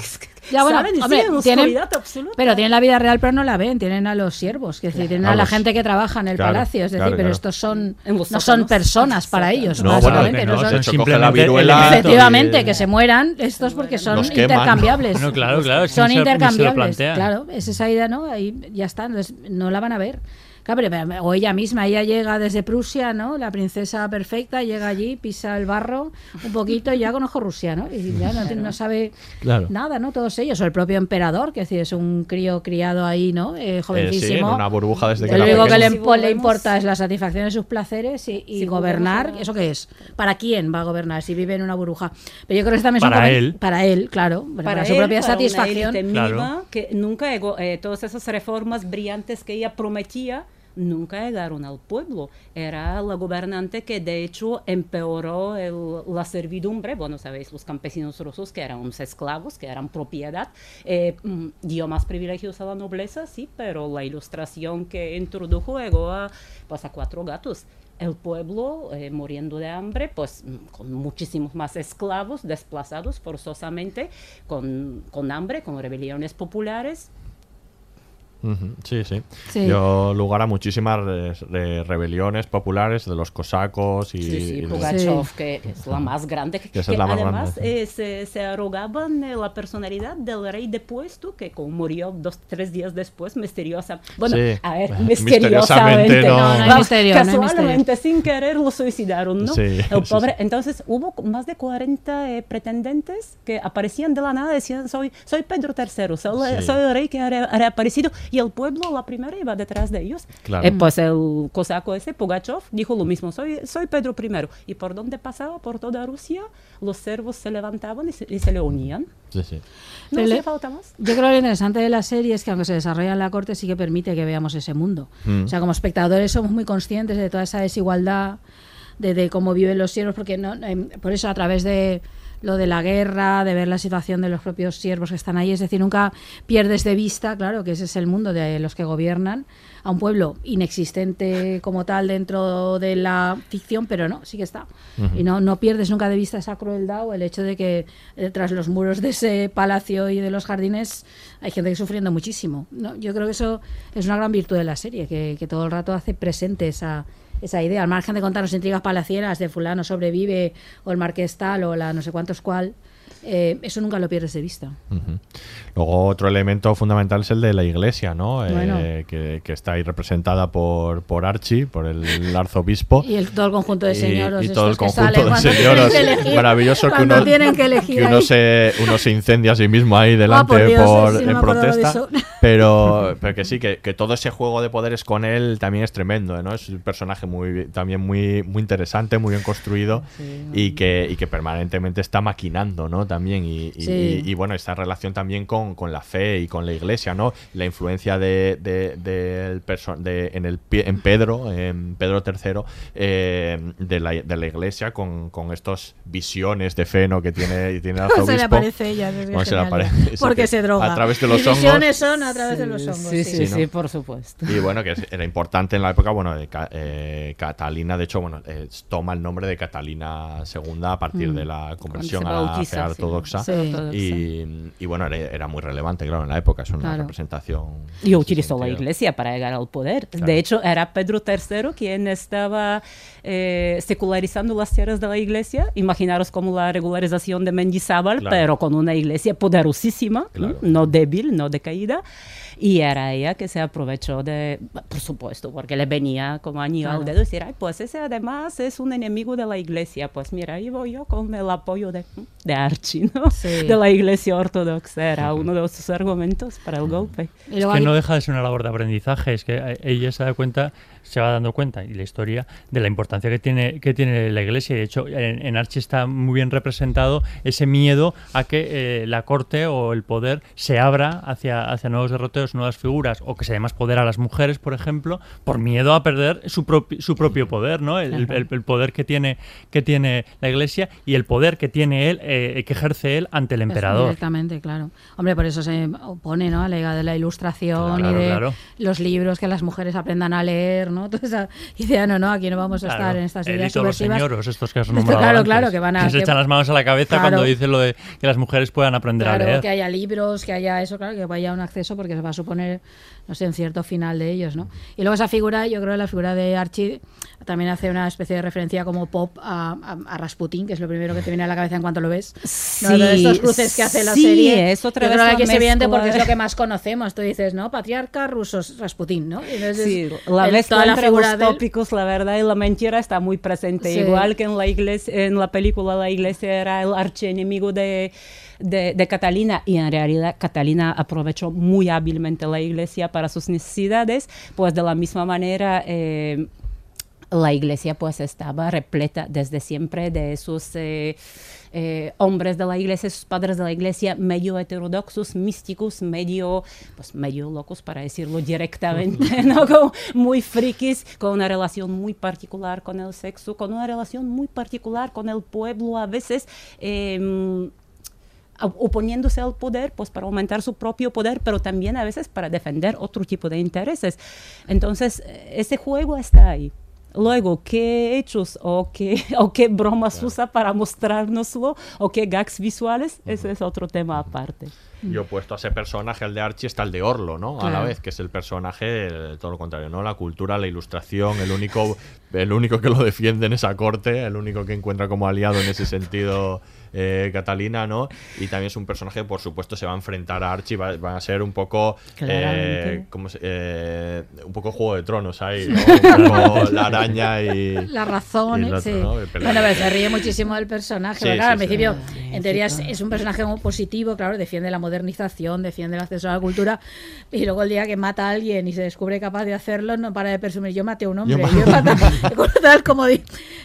Ya, bueno, ¿Saben? Hombre, tienen- absoluta. pero tienen la vida real, pero no la ven. Tienen a los siervos, que es decir, tienen a la gente que trabaja en el Claro, palacio. Es decir, claro, pero claro. estos son no son personas para ellos, No, básicamente. no no, son- la simplemente viruela. Efectivamente, y- que se mueran estos porque son intercambiables. Bueno, claro, claro, son intercambiables. Claro, es esa idea, ¿no? Ahí ya está, entonces no la van a ver. Claro, pero- o ella misma, ella llega desde Prusia, ¿no? La princesa perfecta, llega allí, pisa el barro un poquito y ya conozco Rusia, ¿no? Y ya no, no sabe Claro. nada, ¿no? Todos ellos, o el propio emperador, que es, decir, es un crío criado ahí, ¿no? Eh, Eh, sí, en jovencísimo. una burbuja desde que Lo único que le, pequeño. impo- le volvemos- importa es la satisfacción de sus placeres y, y Si gobernar. volvemos a- ¿Eso qué es? ¿Para quién va a gobernar si vive en una burbuja? Pero yo creo que también son Para él. Para él, claro. Para, su él, propia para una satisfacción. élite Claro. mínima que nunca eh, todas esas reformas brillantes que ella prometía nunca llegaron al pueblo. Era la gobernante que de hecho empeoró la servidumbre. Bueno, sabéis, los campesinos rusos que eran esclavos, que eran propiedad, eh, mm, dio más privilegios a la nobleza, sí, pero la ilustración que introdujo llegó a, pues, cuatro gatos el pueblo eh, muriendo de hambre, pues mm, con muchísimos más esclavos desplazados forzosamente, con, con hambre, con rebeliones populares. Sí, sí. Sí. Dio lugar a muchísimas re- re- rebeliones populares de los cosacos y, Sí, sí, de- Pugachev, que es la más grande, que, Que es la más además grande, eh, se, se arrogaban eh, la personalidad del rey depuesto, que como murió dos, tres días después, misteriosa. Bueno, Sí. a ver, Misteriosamente misteriosamente. no. No, no misterio, no hay casualmente, sin querer, lo suicidaron, ¿no? Sí, El sí, pobre, sí. Entonces hubo más de 40 eh, pretendentes que aparecían de la nada, decían, soy, soy Pedro III, soy, Sí. soy el rey que ha re- ha reaparecido, y el pueblo, la primera, iba detrás de ellos. Claro. Eh, pues el cosaco ese, Pugachev, dijo lo mismo, soy, soy Pedro I. ¿Y por dónde pasaba? Por toda Rusia, los servos se levantaban y se, y se le unían. Sí, sí. No le- falta más. Yo creo que lo interesante de la serie es que aunque se desarrolla en la corte sí que permite que veamos ese mundo. Mm. O sea, como espectadores somos muy conscientes de toda esa desigualdad, de, de cómo viven los siervos, porque no, em, por eso a través de lo de la guerra, de ver la situación de los propios siervos que están ahí, es decir, nunca pierdes de vista, claro, que ese es el mundo de los que gobiernan a un pueblo inexistente como tal dentro de la ficción, pero no, sí que está. Y no, no pierdes nunca de vista esa crueldad o el hecho de que eh, tras los muros de ese palacio y de los jardines hay gente que sufriendo muchísimo. ¿no? Yo creo que eso es una gran virtud de la serie, que, que todo el rato hace presente esa, esa idea, al margen de contarnos intrigas palacieras de fulano sobrevive o el marqués tal o la no sé cuántos cuál, eh, eso nunca lo pierdes de vista. Luego otro elemento fundamental es el de la iglesia, ¿no? Eh, que, que está ahí representada por, por Archie, por el arzobispo. Y el, todo el conjunto de Y- señoros y, todo el que conjunto de señoros que maravilloso que uno, tienen que elegir uno ahí. se, uno se incendia a sí mismo ahí delante por Dios, por, sí, no me en protesta pero que sí que, que todo ese juego de poderes con él también es tremendo ¿no? es un personaje muy también muy muy interesante muy bien construido y que y que permanentemente está maquinando no también y, y- Sí. y- y, bueno esta relación también con, con la fe y con la iglesia no la influencia de, de- del perso- de- en el pie- en Pedro en Pedro III eh, de, la, de la iglesia con, con estos visiones de fe ¿no? que tiene tiene el Se le arzobispo aparece ella, es se le aparece, porque que se droga. a través de los hongos visiones son a través de los hongos. Sí, sí, Sí, sí, ¿no? por supuesto. Y bueno, que era importante en la época, bueno, de eh, Catalina, de hecho, bueno, eh, toma el nombre de Catalina II a partir Mm. de la conversión a la fe sí. Ortodoxa. Sí. Y, y bueno, era, era muy relevante, claro, en la época, es una Claro. representación. Y utilizó la iglesia para llegar al poder. Claro. De hecho, era Pedro III quien estaba eh, secularizando las tierras de la iglesia. Imaginaros como la regularización de Mendizábal, Claro. pero con una iglesia poderosísima, no débil, no decaída. Y era ella que se aprovechó de, por supuesto, porque le venía como anillo al dedo decir, ay, pues ese además es un enemigo de la iglesia. Pues mira, ahí voy yo con el apoyo de, de Archie, ¿no? Sí. De la iglesia ortodoxa. Era uno de sus argumentos para el golpe. Y Es que no deja de ser una labor de aprendizaje, es que eh, ella se da cuenta, se va dando cuenta, y la historia, de la importancia que tiene, que tiene la iglesia. Y de hecho, en, en Archie está muy bien representado ese miedo a que eh, la corte o el poder se abra hacia, hacia nuevos nuevas figuras, o que se dé más poder a las mujeres, por ejemplo, por miedo a perder su, propi- su propio poder, ¿no? El, el- el poder que tiene, que tiene la iglesia y el poder que tiene él, eh, que ejerce él ante el emperador. Directamente, claro. Hombre, por eso se opone ¿no? a la idea de la ilustración Claro, y de claro. los libros que las mujeres aprendan a leer, ¿no? Toda esa idea, no, no, aquí no vamos a Claro, estar en estas ideas los señoros, estos que has nombrado claro, antes, claro, que van a... se que- echan las manos a la cabeza cuando dice lo de que las mujeres puedan aprender a leer. que haya libros, que haya eso, claro, que vaya un acceso porque se va a suponer, no sé, un cierto final de ellos, ¿no? Y luego esa figura, yo creo que la figura de Archie también hace una especie de referencia como pop a, a- a Rasputín, que es lo primero que te viene a la cabeza en cuanto lo ves. ¿no? Sí, De estos cruces que hace la sí, serie. es otra yo vez creo que la es evidente porque es lo que más conocemos. Tú dices, ¿no? Patriarca rusos, Rasputín, ¿no? Entonces, Sí, la el- mezcla la entre figura los de él- tópicos, la verdad y la mentira está muy presente. Sí. Igual que en la iglesia, en la película la iglesia era el archienemigo de, de, de Catalina y en realidad Catalina aprovechó muy hábilmente la iglesia para sus necesidades, pues de la misma manera eh, la iglesia pues estaba repleta desde siempre de esos eh, eh, hombres de la iglesia, sus padres de la iglesia, medio heterodoxos, místicos, medio, pues medio locos para decirlo directamente, ¿no? Como muy frikis, con una relación muy particular con el sexo, con una relación muy particular con el pueblo a veces. em, oponiéndose al poder, pues para aumentar su propio poder, pero también a veces para defender otro tipo de intereses. Entonces, eh, ese juego está ahí. Luego, ¿qué hechos o qué, o qué bromas usa para mostrárnoslo o qué gags visuales? Ese es otro tema aparte. Y opuesto a ese personaje, el de Archie, está el de Orlo, ¿no? A la Claro. vez, que es el personaje, eh, todo lo contrario, ¿no? La cultura, la ilustración, el único, el único que lo defiende en esa corte, el único que encuentra como aliado en ese sentido eh, Catalina, ¿no? Y también es un personaje que, por supuesto, se va a enfrentar a Archie, va, va a ser un poco. Eh, ¿cómo se- eh, un poco Juego de Tronos ahí, ¿no? Un poco la araña y. La razón, y el ¿eh? otro, sí. ¿no? El Bueno, pero se ríe muchísimo del personaje. Sí, porque, claro, sí, al sí. principio, en teoría, es, es un personaje como positivo, claro, defiende la modernización, defiende el acceso a la cultura. Y luego el día que mata a alguien y se descubre capaz de hacerlo, no para de presumir. Yo maté a un hombre. Yo Yo, ma- he matado- Como como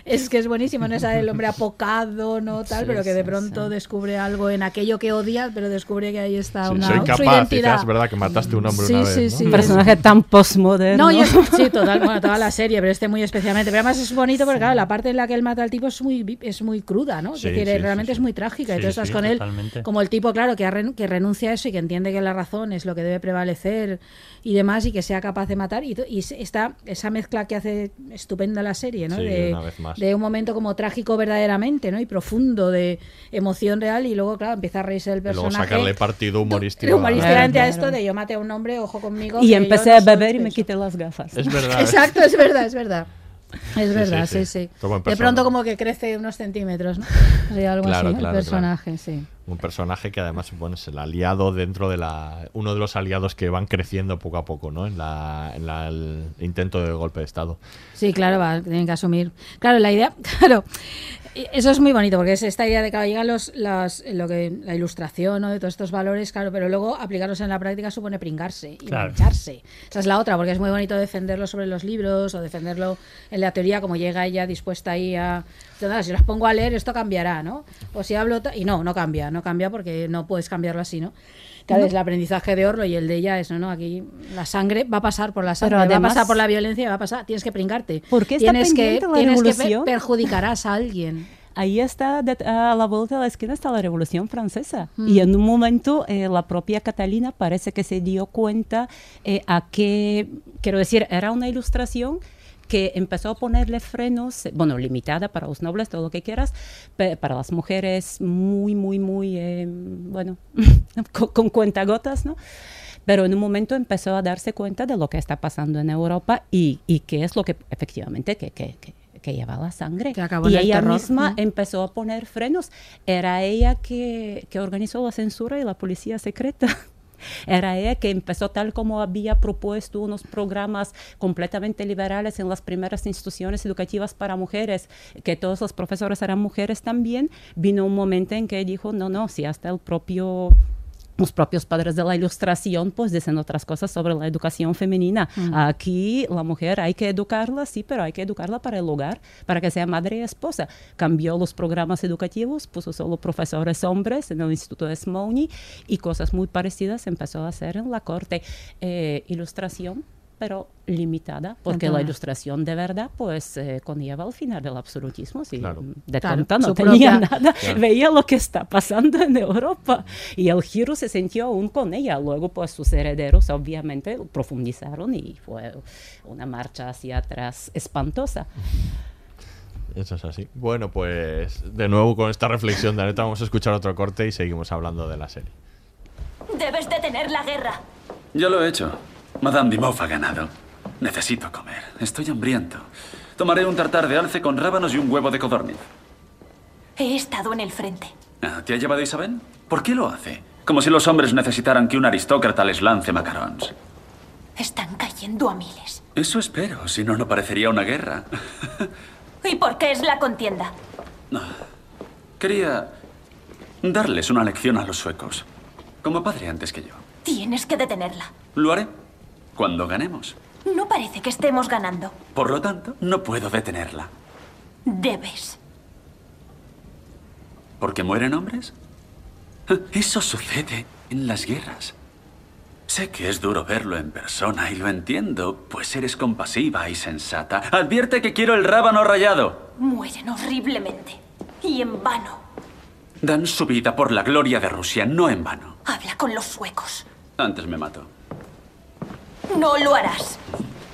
es que es buenísimo, ¿no? Esa del hombre apocado, ¿no? Tal, Sí, pero que de sí, pronto descubre algo en aquello que odia, pero descubre que ahí está Sí, una soy su capaz, identidad. dice, es verdad que mataste a un hombre Sí, una sí, vez. ¿no? sí. Un personaje tan postmoderno. No, y es, sí, total, bueno, toda la serie, pero este muy especialmente. Pero además es bonito porque, claro, la parte en la que él mata al tipo es muy, es muy cruda, ¿no? Sí, es decir, sí, realmente sí, es sí. muy trágica. y tú estás sí, con él totalmente. como el tipo, claro, que, ha ren- que renuncia a eso y que entiende que la razón es lo que debe prevalecer y demás y que sea capaz de matar. Y, está esa mezcla que hace estupenda la serie, ¿no? Sí, de, una vez más. de un momento como trágico verdaderamente, ¿no? Y profundo de emoción real y luego, claro, empieza a reírse del Y luego personaje. sacarle partido humorístico. Humorísticamente a Claro. esto de yo maté a un hombre, ojo conmigo. Y empecé no a beber y me quité las gafas. Es verdad. Exacto, es verdad, es verdad. Es Sí, verdad, sí, sí, sí. De pronto como que crece unos centímetros, ¿no? Sí, algo Claro, así, claro, el personaje, sí. Un personaje que además bueno, es el aliado dentro de la. Uno de los aliados que van creciendo poco a poco, ¿no? En, la, en la- el intento de golpe de Estado. Sí, claro, va, tienen que asumir. Claro, la idea, claro, eso es muy bonito porque es esta idea de que llegan los, las, lo que, la ilustración ¿no? de todos estos valores, claro, pero luego aplicarlos en la práctica supone pringarse y Claro. mancharse. Esa es la otra, porque es muy bonito defenderlo sobre los libros o defenderlo en la teoría, como llega ella dispuesta ahí a. "Nada, Si las pongo a leer, esto cambiará, ¿no? O si hablo. ta-", Y no, no cambia, no cambia porque no puedes cambiarlo así, ¿no? Claro, No. es el aprendizaje de Orlo y el de ella es, no, aquí la sangre va a pasar por la sangre, Pero va a además- pasar por la violencia, va a pasar, tienes que pringarte. ¿Por qué está tienes que, la tienes que revolución? per- perjudicarás a alguien. ahí está, de- a la vuelta de la esquina está la Revolución Francesa. Y en un momento eh, la propia Catalina parece que se dio cuenta eh, a que, quiero decir, era una ilustración que empezó a ponerle frenos, bueno, limitada para los nobles, todo lo que quieras, pe- para las mujeres muy, muy, muy, eh, bueno, con, con cuentagotas, ¿no? Pero en un momento empezó a darse cuenta de lo que está pasando en Europa y, y qué es lo que efectivamente que, que, que, que lleva la sangre. acabó y ella terror. misma Mm. empezó a poner frenos. Era ella que, que organizó la censura y la policía secreta. Era ella que empezó tal como había propuesto unos programas completamente liberales en las primeras instituciones educativas para mujeres, que todos los profesores eran mujeres también. Vino un momento en que dijo, no, no, si hasta el propio los propios padres de la ilustración pues dicen otras cosas sobre la educación femenina. Mm. Aquí la mujer hay que educarla, sí, pero hay que educarla para el hogar, para que sea madre y esposa. Cambió los programas educativos, puso solo profesores hombres en el Instituto de Smolny y cosas muy parecidas empezó a hacer en la corte. Eh, ilustración pero limitada, porque la Entonces- ilustración de verdad pues eh, conlleva al final del absolutismo. Si Claro. de Claro, tonta no tenía propia- nada, Claro. veía lo que está pasando en Europa y el giro se sintió aún con ella. Luego, pues sus herederos obviamente profundizaron y fue una marcha hacia atrás espantosa. Eso es así. Bueno, pues de nuevo con esta reflexión de Aneta vamos a escuchar otro corte y seguimos hablando de la serie. Debes detener la guerra. Ya lo he hecho. Madame Dimov ha ganado. Necesito comer. Estoy hambriento. Tomaré un tartar de alce con rábanos y un huevo de codorniz. He estado en el frente. Ah, ¿Te ha llevado Isabel? ¿Por qué lo hace? Como si los hombres necesitaran que un aristócrata les lance macarons. Están cayendo a miles. Eso espero, si no, no parecería una guerra. ¿Y por qué es la contienda? Quería darles una lección a los suecos. Como padre antes que yo. Tienes que detenerla. Lo haré cuando ganemos. No parece que estemos ganando. Por lo tanto, no puedo detenerla. Debes. ¿Porque mueren hombres? Eso sucede en las guerras. Sé que es duro verlo en persona y lo entiendo, pues eres compasiva y sensata. Advierte que quiero el rábano rayado. Mueren horriblemente. Y en vano. Dan su vida por la gloria de Rusia, no en vano. Habla con los suecos. Antes me mato. No lo harás.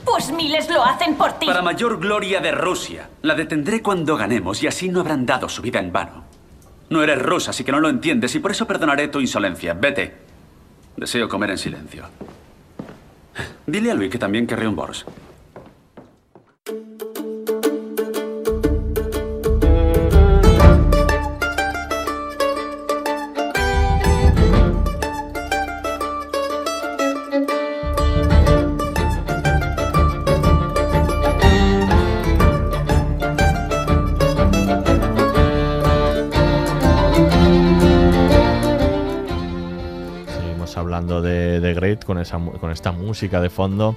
Pues miles lo hacen por ti. Para mayor gloria de Rusia. La detendré cuando ganemos y así no habrán dado su vida en vano. No eres rusa, así que no lo entiendes y por eso perdonaré tu insolencia. Vete. Deseo comer en silencio. Dile a Luis que también querré un bors. De, de Great con, esa, con esta música de fondo.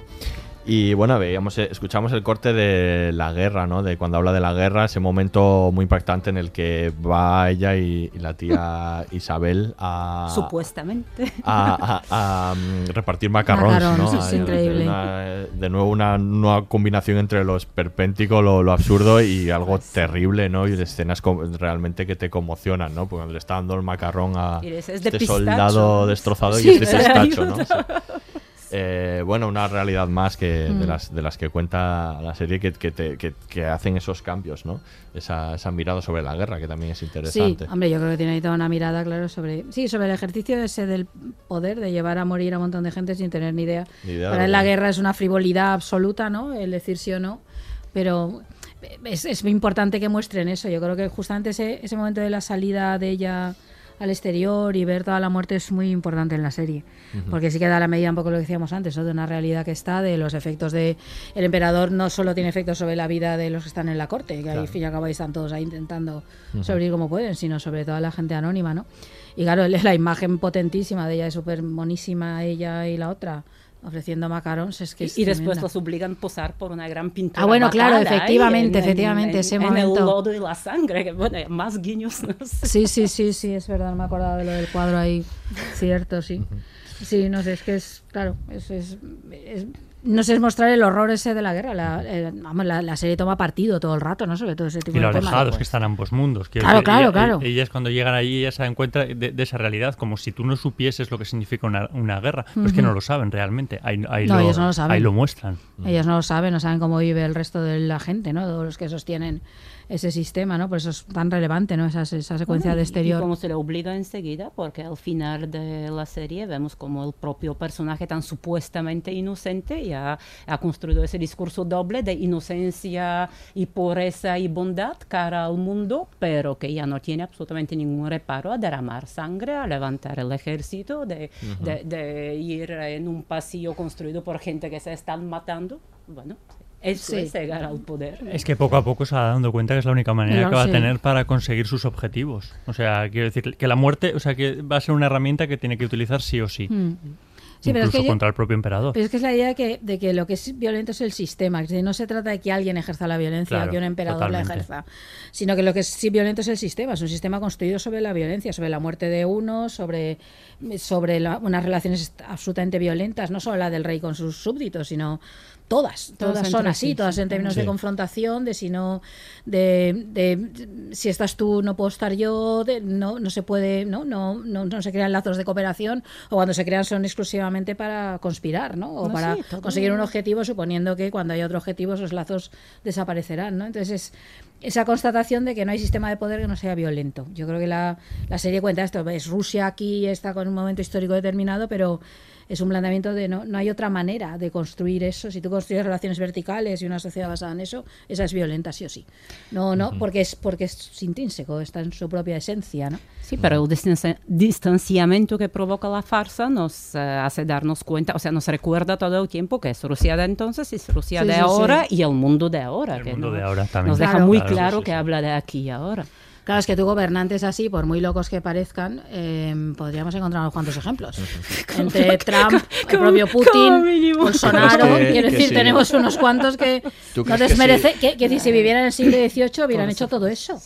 Y bueno, veíamos, eh, escuchamos el corte de la guerra, ¿no? De cuando habla de la guerra, ese momento muy impactante en el que va ella y, y la tía Isabel a, Supuestamente. a, a- a, mm, repartir macarrones, Macarrones, ¿no? es Ahí, increíble. una- de nuevo una nueva combinación entre lo esperpéntico, lo, lo absurdo y algo terrible, ¿no? Y escenas realmente que te conmocionan, ¿no? Porque cuando le está dando el macarrón a "Es este pistacho". soldado destrozado Sí, y es de me pistacho, ¿no? ayuda. Eh, bueno, una realidad más que de, Mm. las, de las que cuenta la serie que, que, te- que- que hacen esos cambios, ¿no? Esa, esa mirada sobre la guerra que también es Sí, interesante. hombre, yo creo que tiene ahí toda una mirada, claro, sobre sí, sobre el ejercicio ese del poder de llevar a morir a un montón de gente sin tener ni idea. Ni idea de Para él la guerra es una frivolidad absoluta, ¿no? El decir sí o no, pero es, es muy importante que muestren eso. Yo creo que justamente ese, ese momento de la salida de ella al exterior y ver toda la muerte es muy importante en la serie. Porque sí que da la medida un poco lo que decíamos antes, ¿no? de una realidad que está, de los efectos de... El emperador no solo tiene efectos sobre la vida de los que están en la corte, que Claro. al fin y al cabo ahí están todos ahí intentando Ujú. sobrevivir como pueden, sino sobre toda la gente anónima, ¿no? Y claro, la imagen potentísima de ella, es súper monísima ella y la otra, ofreciendo macarons, es que es y después los obligan a posar por una gran pintura. Ah, bueno, claro, efectivamente, en- en- efectivamente, en- ese en momento. el lodo y la sangre, que bueno, más guiños. no sé. Sí, sí, sí, sí, es verdad, no me acordaba de lo del cuadro ahí. Cierto, sí. Sí, no sé, es que es, claro, es, es, es no sé, es mostrar el horror ese de la guerra. La, eh, vamos, la, la serie toma partido todo el rato, ¿no? Sobre todo ese tipo Y de temas. alejados que están ambos mundos. Claro, decir, claro, ella- claro. Ellas cuando llegan allí ya se dan cuenta de, de esa realidad, como si tú no supieses lo que significa una, una guerra. Pues que Ujú. no lo saben realmente. Ahí, ahí No, lo, ellos no lo saben. Ahí lo muestran. Ellos no lo saben, no saben cómo vive el resto de la gente, ¿no? Todos los que sostienen ese sistema, ¿no? Por eso es tan relevante, ¿no? Esa, esa secuencia Bueno, de exterior. Y como se le obliga enseguida, porque al final de la serie vemos como el propio personaje tan supuestamente inocente ya ha construido ese discurso doble de inocencia y pureza y bondad cara al mundo, pero que ya no tiene absolutamente ningún reparo a derramar sangre, a levantar el ejército, de, Ujú. de- de ir en un pasillo construido por gente que se están matando. Bueno, eso Sí. es llegar al poder. Es que poco a poco se va dando cuenta que es la única manera Claro, que va sí. a tener para conseguir sus objetivos. O sea, quiero decir que la muerte, o sea, que va a ser una herramienta que tiene que utilizar sí o sí. Mm. Sí, pero es incluso que yo- contra el propio emperador. Pero es que es la idea de que, de que lo que es violento es el sistema. Es decir, no se trata de que alguien ejerza la violencia Claro, o que un emperador la ejerza, sino que lo que es sí violento es el sistema. Es un sistema construido sobre la violencia, sobre la muerte de uno, sobre, sobre la- unas relaciones absolutamente violentas, no solo la del rey con sus súbditos, sino todas. Todas Todas son así, sí, todas en términos Sí. de confrontación, de si no, de, de si estás tú, no puedo estar yo, de, no, no se puede, ¿no? No, no, no se crean lazos de cooperación, o cuando se crean son exclusivamente para conspirar, ¿no? O No, para sí, conseguir un objetivo, suponiendo que cuando haya otro objetivo esos lazos desaparecerán, ¿no? Entonces es esa constatación de que no hay sistema de poder que no sea violento. Yo creo que la, la serie cuenta esto, es Rusia aquí está con un momento histórico determinado, pero es un planteamiento de no, no hay otra manera de construir eso. Si tú construyes relaciones verticales y una sociedad basada en eso, esa es violenta sí o sí. No, no, porque es porque es intrínseco, está en su propia esencia, ¿no? Sí, pero el distanci- distanciamiento que provoca la farsa nos eh, hace darnos cuenta, o sea, nos recuerda todo el tiempo que es Rusia de entonces, es Rusia Sí, de sí, ahora sí. y el mundo de ahora. El que mundo no- de ahora también. Nos deja Claro. muy Claro, claro sí, que habla de aquí y ahora. Claro, es que tú gobernantes así, por muy locos que parezcan, eh, podríamos encontrar unos cuantos ejemplos. Entre Trump, el propio Putin. Bolsonaro, ¿Tú crees que- quiero decir, sí? tenemos unos cuantos que ¿Tú no que desmerece, sí? que, que si se viviera en el siglo XVIII hubieran hecho todo eso.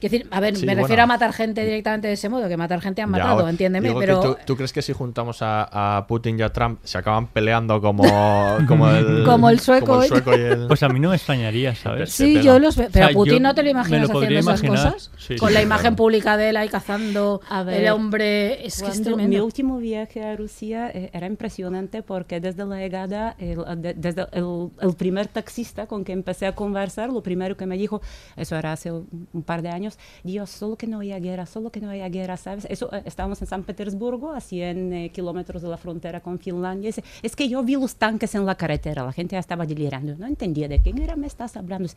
Quiero decir, a ver, Sí, me bueno. refiero a matar gente directamente de ese modo, que matar gente han Ya, matado, o- entiéndeme, pero... tú, tú crees que si juntamos a, a Putin y a Trump se acaban peleando como, como, el, Como el sueco como el y- sueco y el- Pues a mí no me extrañaría, ¿sabes? Sí, yo los veo. Pero O a Putin no te lo imaginas lo haciendo esas imaginar. cosas. Sí, con sí, la claro. imagen pública de él ahí cazando A el ver, hombre. Es que es Cuando mi último viaje a Rusia eh, era impresionante porque desde la llegada, el- de- desde el, el primer taxista con que empecé a conversar, lo primero que me dijo, eso era hace un par de años, Dios, solo que no haya guerra, solo que no haya guerra, ¿sabes? Eso, eh, estábamos en San Petersburgo, a 100 eh, kilómetros de la frontera con Finlandia. dice, es que yo vi los tanques en la carretera, la gente ya estaba delirando, no entendía de qué guerra me estás hablando.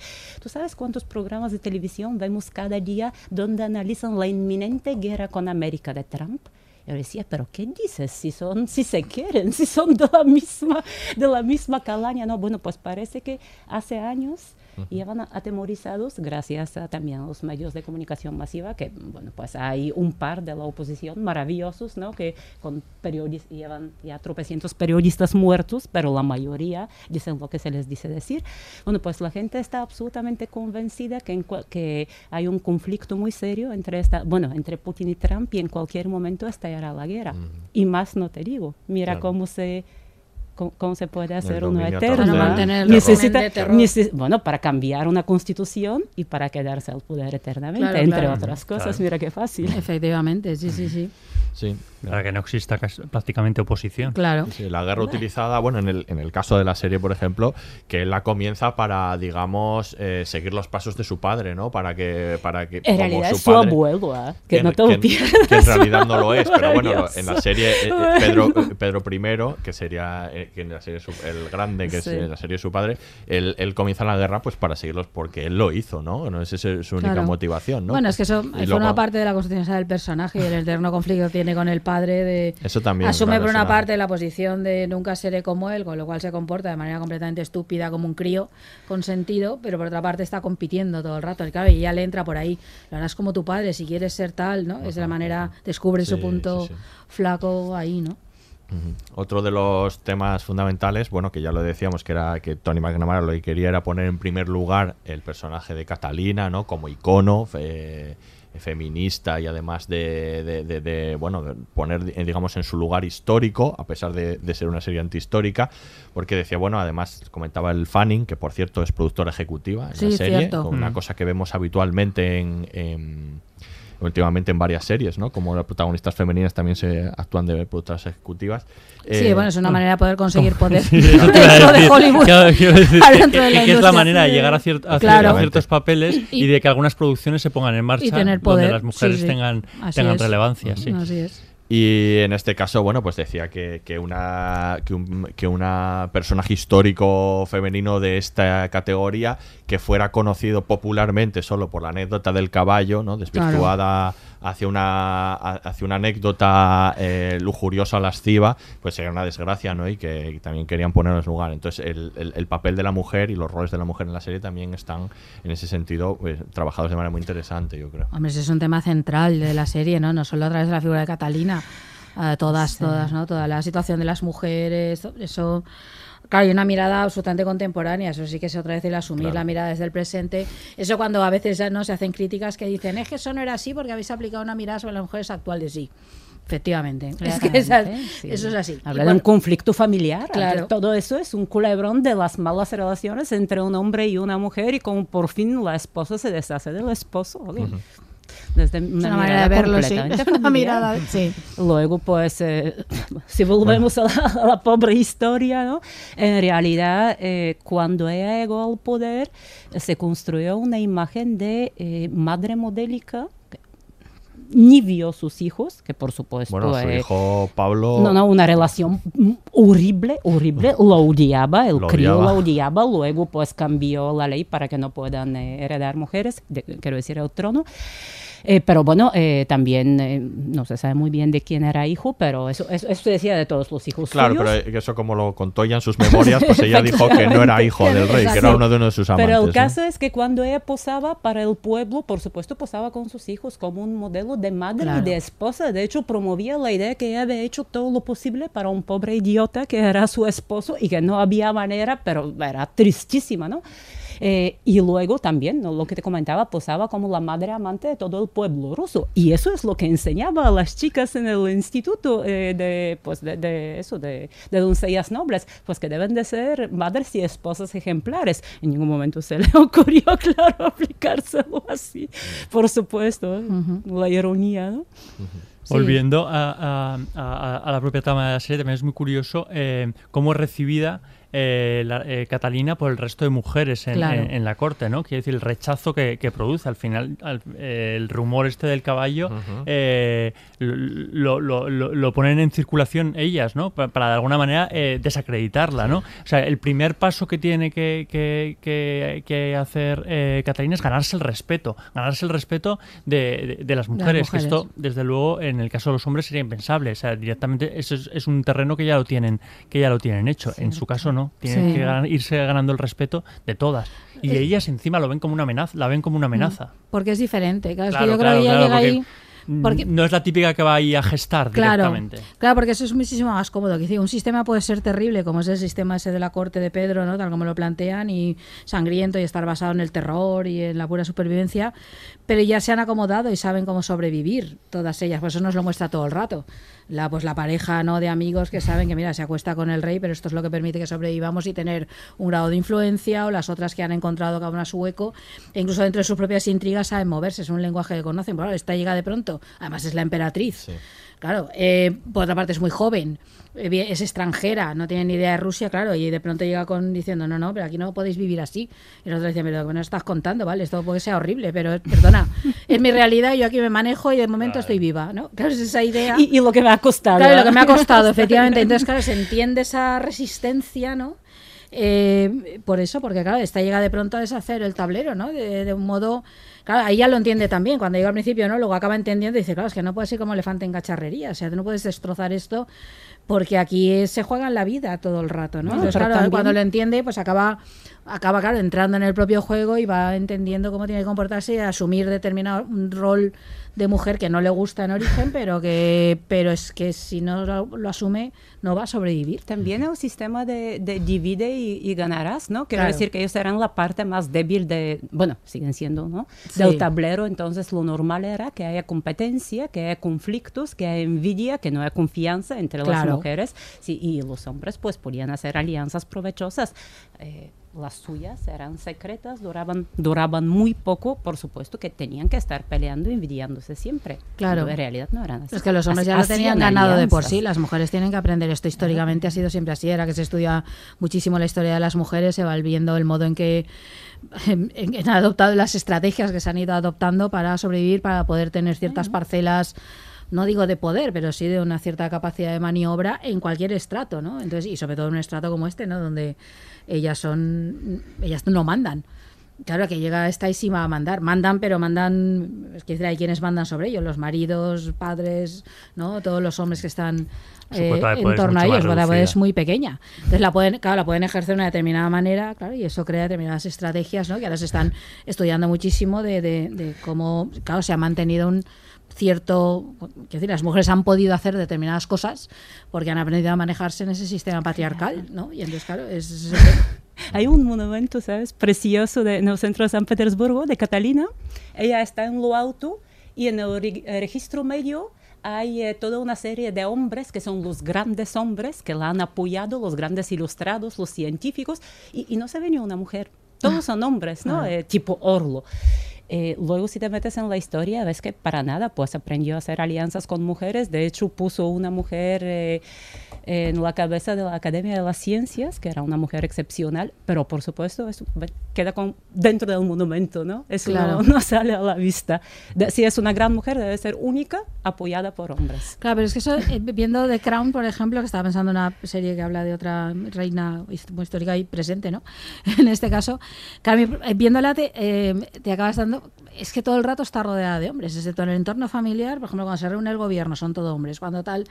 ¿Tú sabes cuántos programas de televisión vemos cada día donde analizan la inminente guerra con América de Trump? Yo decía, pero ¿qué dices? Si son, si se quieren, si son de la misma, de la misma calaña. No, bueno, pues parece que hace años llevan a- atemorizados gracias a también a los medios de comunicación masiva, que bueno, pues hay un par de la oposición maravillosos, ¿no? Que con periodistas, llevan ya tropecientos periodistas muertos, pero la mayoría dicen lo que se les dice decir. Bueno, pues la gente está absolutamente convencida que, en que hay un conflicto muy serio entre esta, bueno, entre Putin y Trump y en cualquier momento estallará la guerra. Y más no te digo, mira Claro. cómo se cómo, cómo se puede hacer eterno. total Para mantener el Necesita, bueno, para cambiar una constitución y para quedarse al poder eternamente, Claro, entre claro. otras cosas. Claro. Mira qué fácil. Efectivamente, sí, sí, sí. Sí. Para que no exista casi- prácticamente oposición. Claro. Sí, la guerra utilizada, bueno, en el, en el caso de la serie, por ejemplo, que él la comienza para, digamos, eh, seguir los pasos de su padre, ¿no? Para que, para que En como realidad su es su padre- abuelo, ¿ah? que, en- no te lo que que en realidad no lo es, pero bueno, en la serie eh, eh, Pedro, eh, Pedro I, que sería eh, que en la serie su- el grande, que Sí. es en la serie su padre, él, él comienza la guerra pues para seguirlos porque él lo hizo, ¿no? No es esa su única Claro. motivación, ¿no? Bueno, es que eso forma parte de la constitución del personaje y el eterno conflicto que tiene con el padre de... Eso también. Asume por una parte la posición de nunca seré como él, con lo cual se comporta de manera completamente estúpida como un crío con sentido, pero por otra parte está compitiendo todo el rato. Y claro, y ya le entra por ahí. Lo harás como tu padre, si quieres ser tal, ¿no? Es de la manera, descubre su Sí, punto sí, sí. flaco ahí, ¿no? Otro de los temas fundamentales, bueno, que ya lo decíamos, que era que Tony McNamara lo que quería era poner en primer lugar el personaje de Catalina, ¿no? Como icono, eh, feminista y además de, de- de- de, bueno de poner digamos en su lugar histórico a pesar de, de ser una serie antihistórica porque decía bueno además comentaba el Fanning que por cierto es productora ejecutiva en Sí, la serie cierto. una Mm. cosa que vemos habitualmente en, en- últimamente en varias series no como las protagonistas femeninas también se actúan de productoras ejecutivas Sí, Eh, bueno, es una manera de poder conseguir poder Sí, dentro de. Hollywood. Claro, decir que, de que- la que es la manera de llegar a, cier- a Claro. a ciertos papeles y, Y- de que algunas producciones se pongan en marcha y tener donde poder. las mujeres sí, sí. tengan, Así tengan es. relevancia. Sí. Así es. Y en este caso, bueno, pues decía que, que una que un que una personaje histórico femenino de esta categoría que fuera conocido popularmente solo por la anécdota del caballo, ¿no? Desvirtuada hacia una hacia una anécdota eh, lujuriosa lasciva, pues sería una desgracia, ¿no? Y que también querían ponerlo en su lugar. Entonces, el, el- el papel de la mujer y los roles de la mujer en la serie también están, en ese sentido, pues, trabajados de manera muy interesante, yo creo. Hombre, ese es un tema central de la serie, ¿no? No solo a través de la figura de Catalina, eh, todas, todas, ¿no? Toda la situación de las mujeres, eso... Claro, y una mirada absolutamente contemporánea, eso sí que es otra vez el asumir Claro. la mirada desde el presente. Eso cuando a veces ya no se hacen críticas que dicen, es que eso no era así porque habéis aplicado una mirada sobre las mujeres actuales. Sí, efectivamente. Es que esa- Claramente, sí. eso es así. Habla Y de un conflicto familiar. Claro. Todo eso es un culebrón de las malas relaciones entre un hombre y una mujer y como por fin la esposa se deshace del esposo. ¿vale? Desde una, una manera mirada de verlo, sí. una mirada, sí. Luego, pues, eh, si volvemos a, la, a la pobre historia, ¿no? En realidad, eh, cuando ella llegó al poder, eh, se construyó una imagen de eh, madre modélica. Ni vio sus hijos, que por supuesto... Bueno, su eh, hijo Pablo no, no, una relación horrible, horrible. Lo odiaba, el Lo crío odiaba. lo odiaba. Luego, pues cambió la ley para que no puedan eh, heredar mujeres, de- quiero decir, el trono. Eh, pero bueno, eh, también eh, no se sabe muy bien de quién era hijo, pero eso, eso, eso se decía de todos los hijos Claro, suyos. pero eso como lo contó ella en sus memorias, pues ella dijo que no era hijo del rey, que era uno de uno de sus amantes. Pero el ¿no? caso es que cuando ella posaba para el pueblo, por supuesto posaba con sus hijos como un modelo de madre Claro. y de esposa. De hecho, promovía la idea que ella había hecho todo lo posible para un pobre idiota que era su esposo y que no había manera, pero era tristísima, ¿no? Eh, y luego también, ¿no? lo que te comentaba, posaba como la madre amante de todo el pueblo ruso. Y eso es lo que enseñaba a las chicas en el instituto eh, de, pues de, de eso, de, de doncellas nobles, pues que deben de ser madres y esposas ejemplares. En ningún momento se le ocurrió, claro, aplicárselo así. Por supuesto, ¿eh? la ironía, ¿no? Sí. Volviendo a, a- a- a la propia trama de la serie, también es muy curioso eh, cómo es recibida eh, la- eh, Catalina por el resto de mujeres en, Claro. en- en la corte, ¿no? Quiere decir, el rechazo que, que produce. Al final, al- eh, el rumor este del caballo eh, lo, lo- lo- lo ponen en circulación ellas, ¿no? Pa- Para, de alguna manera eh, desacreditarla, ¿no? O sea, el primer paso que tiene que, que- que- que hacer eh, Catalina es ganarse el respeto. Ganarse el respeto de, de- de las mujeres. que mujeres. esto, desde luego, en el caso de los hombres sería impensable. O sea, directamente eso es, es un terreno que ya lo tienen, que ya lo tienen hecho. En su caso no. Tienen Sí. que irse ganando el respeto de todas. Y Es- ellas encima lo ven como una amenaza, la ven como una amenaza. Porque es diferente. Claro, es Claro, que yo claro, creo que ella claro, llega porque ahí. Porque, No es la típica que va ahí a gestar Claro, directamente. claro, porque eso es muchísimo más cómodo. Que un sistema puede ser terrible, como es el sistema ese de la corte de Pedro, ¿no? tal como lo plantean, y sangriento y estar basado en el terror y en la pura supervivencia, pero ya se han acomodado y saben cómo sobrevivir todas ellas. Por eso nos lo muestra todo el rato. La, pues la pareja no de amigos que saben que mira se acuesta con el rey, pero esto es lo que permite que sobrevivamos y tener un grado de influencia, o las otras que han encontrado cada una su hueco, e incluso dentro de sus propias intrigas saben moverse, es un lenguaje que conocen. Claro, esta llega de pronto, además es la emperatriz. Claro, eh, por otra parte es muy joven, es extranjera, no tiene ni idea de Rusia, claro, y de pronto llega con diciendo, no, no, pero aquí no podéis vivir así. Y nosotros decimos, pero ¿qué nos estás contando? Vale, esto puede ser horrible, pero perdona, es mi realidad, yo aquí me manejo y de momento estoy viva, ¿no? Claro, es esa idea. Y, y lo que me ha costado. Claro, lo que me ha costado, efectivamente. Entonces, claro, se entiende esa resistencia, ¿no? Eh, por eso, porque claro, esta llega de pronto a deshacer el tablero, ¿no? De, de un modo... Claro, ahí ya lo entiende también, cuando llega al principio, ¿no? Luego acaba entendiendo y dice, claro, es que no puede ser como elefante en cacharrería, o sea, tú no puedes destrozar esto porque aquí se juega en la vida todo el rato, ¿no? No, Entonces, pero claro, también- cuando lo entiende, pues acaba, acaba, claro, entrando en el propio juego y va entendiendo cómo tiene que comportarse y asumir determinado un rol de mujer que no le gusta en origen, pero que pero es que si no lo, lo asume, no va a sobrevivir. También el sistema de, de divide y, y ganarás, ¿no? Quiero Claro. decir que ellos eran la parte más débil de, bueno, siguen siendo, ¿no? del Sí. tablero, entonces lo normal era que haya competencia, que haya conflictos, que haya envidia, que no haya confianza entre las Claro. mujeres. Sí, y los hombres pues podían hacer alianzas provechosas. Eh, las suyas eran secretas, duraban, duraban muy poco, por supuesto que tenían que estar peleando y envidiándose siempre. Claro. Pero en realidad no eran así. Es que los hombres ya lo tenían ganado de por alianzas. sí, las mujeres tienen que aprender esto. Históricamente ha sido siempre así, era que se estudia muchísimo la historia de las mujeres, se va viendo el modo en que en, en- en han adoptado las estrategias que se han ido adoptando para sobrevivir, para poder tener ciertas parcelas, no digo de poder, pero sí de una cierta capacidad de maniobra en cualquier estrato, ¿no? Entonces, y sobre todo en un estrato como este, ¿no? Donde ellas son, ellas no mandan. Claro que llega esta y sí va a mandar. Mandan, pero mandan. Es que hay quienes mandan sobre ellos: los maridos, padres, ¿no? Todos los hombres que están eh, en torno a ellos. La poder es muy pequeña. Entonces la pueden, claro, la pueden ejercer de una determinada manera, claro, y eso crea determinadas estrategias, ¿no? Que ahora se están estudiando muchísimo de, de- de cómo, claro, se ha mantenido un cierto, quiero decir, las mujeres han podido hacer determinadas cosas porque han aprendido a manejarse en ese sistema patriarcal, ¿no? Y entonces, claro, es, es- Hay un monumento, ¿sabes? Precioso de- en el centro de San Petersburgo, de Catalina. Ella está en lo alto y en el eh, registro medio hay eh, toda una serie de hombres que son los grandes hombres que la han apoyado, los grandes ilustrados, los científicos, y, y no se ve ni una mujer. Todos son hombres, ¿no? Ah. Eh, tipo Orlo. Eh, luego, si te metes en la historia, ves que para nada, pues aprendió a hacer alianzas con mujeres. De hecho, puso una mujer eh, en la cabeza de la Academia de las Ciencias, que era una mujer excepcional, pero por supuesto, eso queda con, dentro del monumento, ¿no? Eso Claro. no, no sale a la vista. De- si es una gran mujer, debe ser única, apoyada por hombres. Claro, pero es que eso, eh, viendo The Crown, por ejemplo, que estaba pensando en una serie que habla de otra reina histórica y presente, ¿no? en este caso, claro, eh, viéndola te, eh, te acabas dando... Es que todo el rato está rodeada de hombres, excepto en el entorno familiar, por ejemplo, cuando se reúne el gobierno son todo hombres, cuando tal...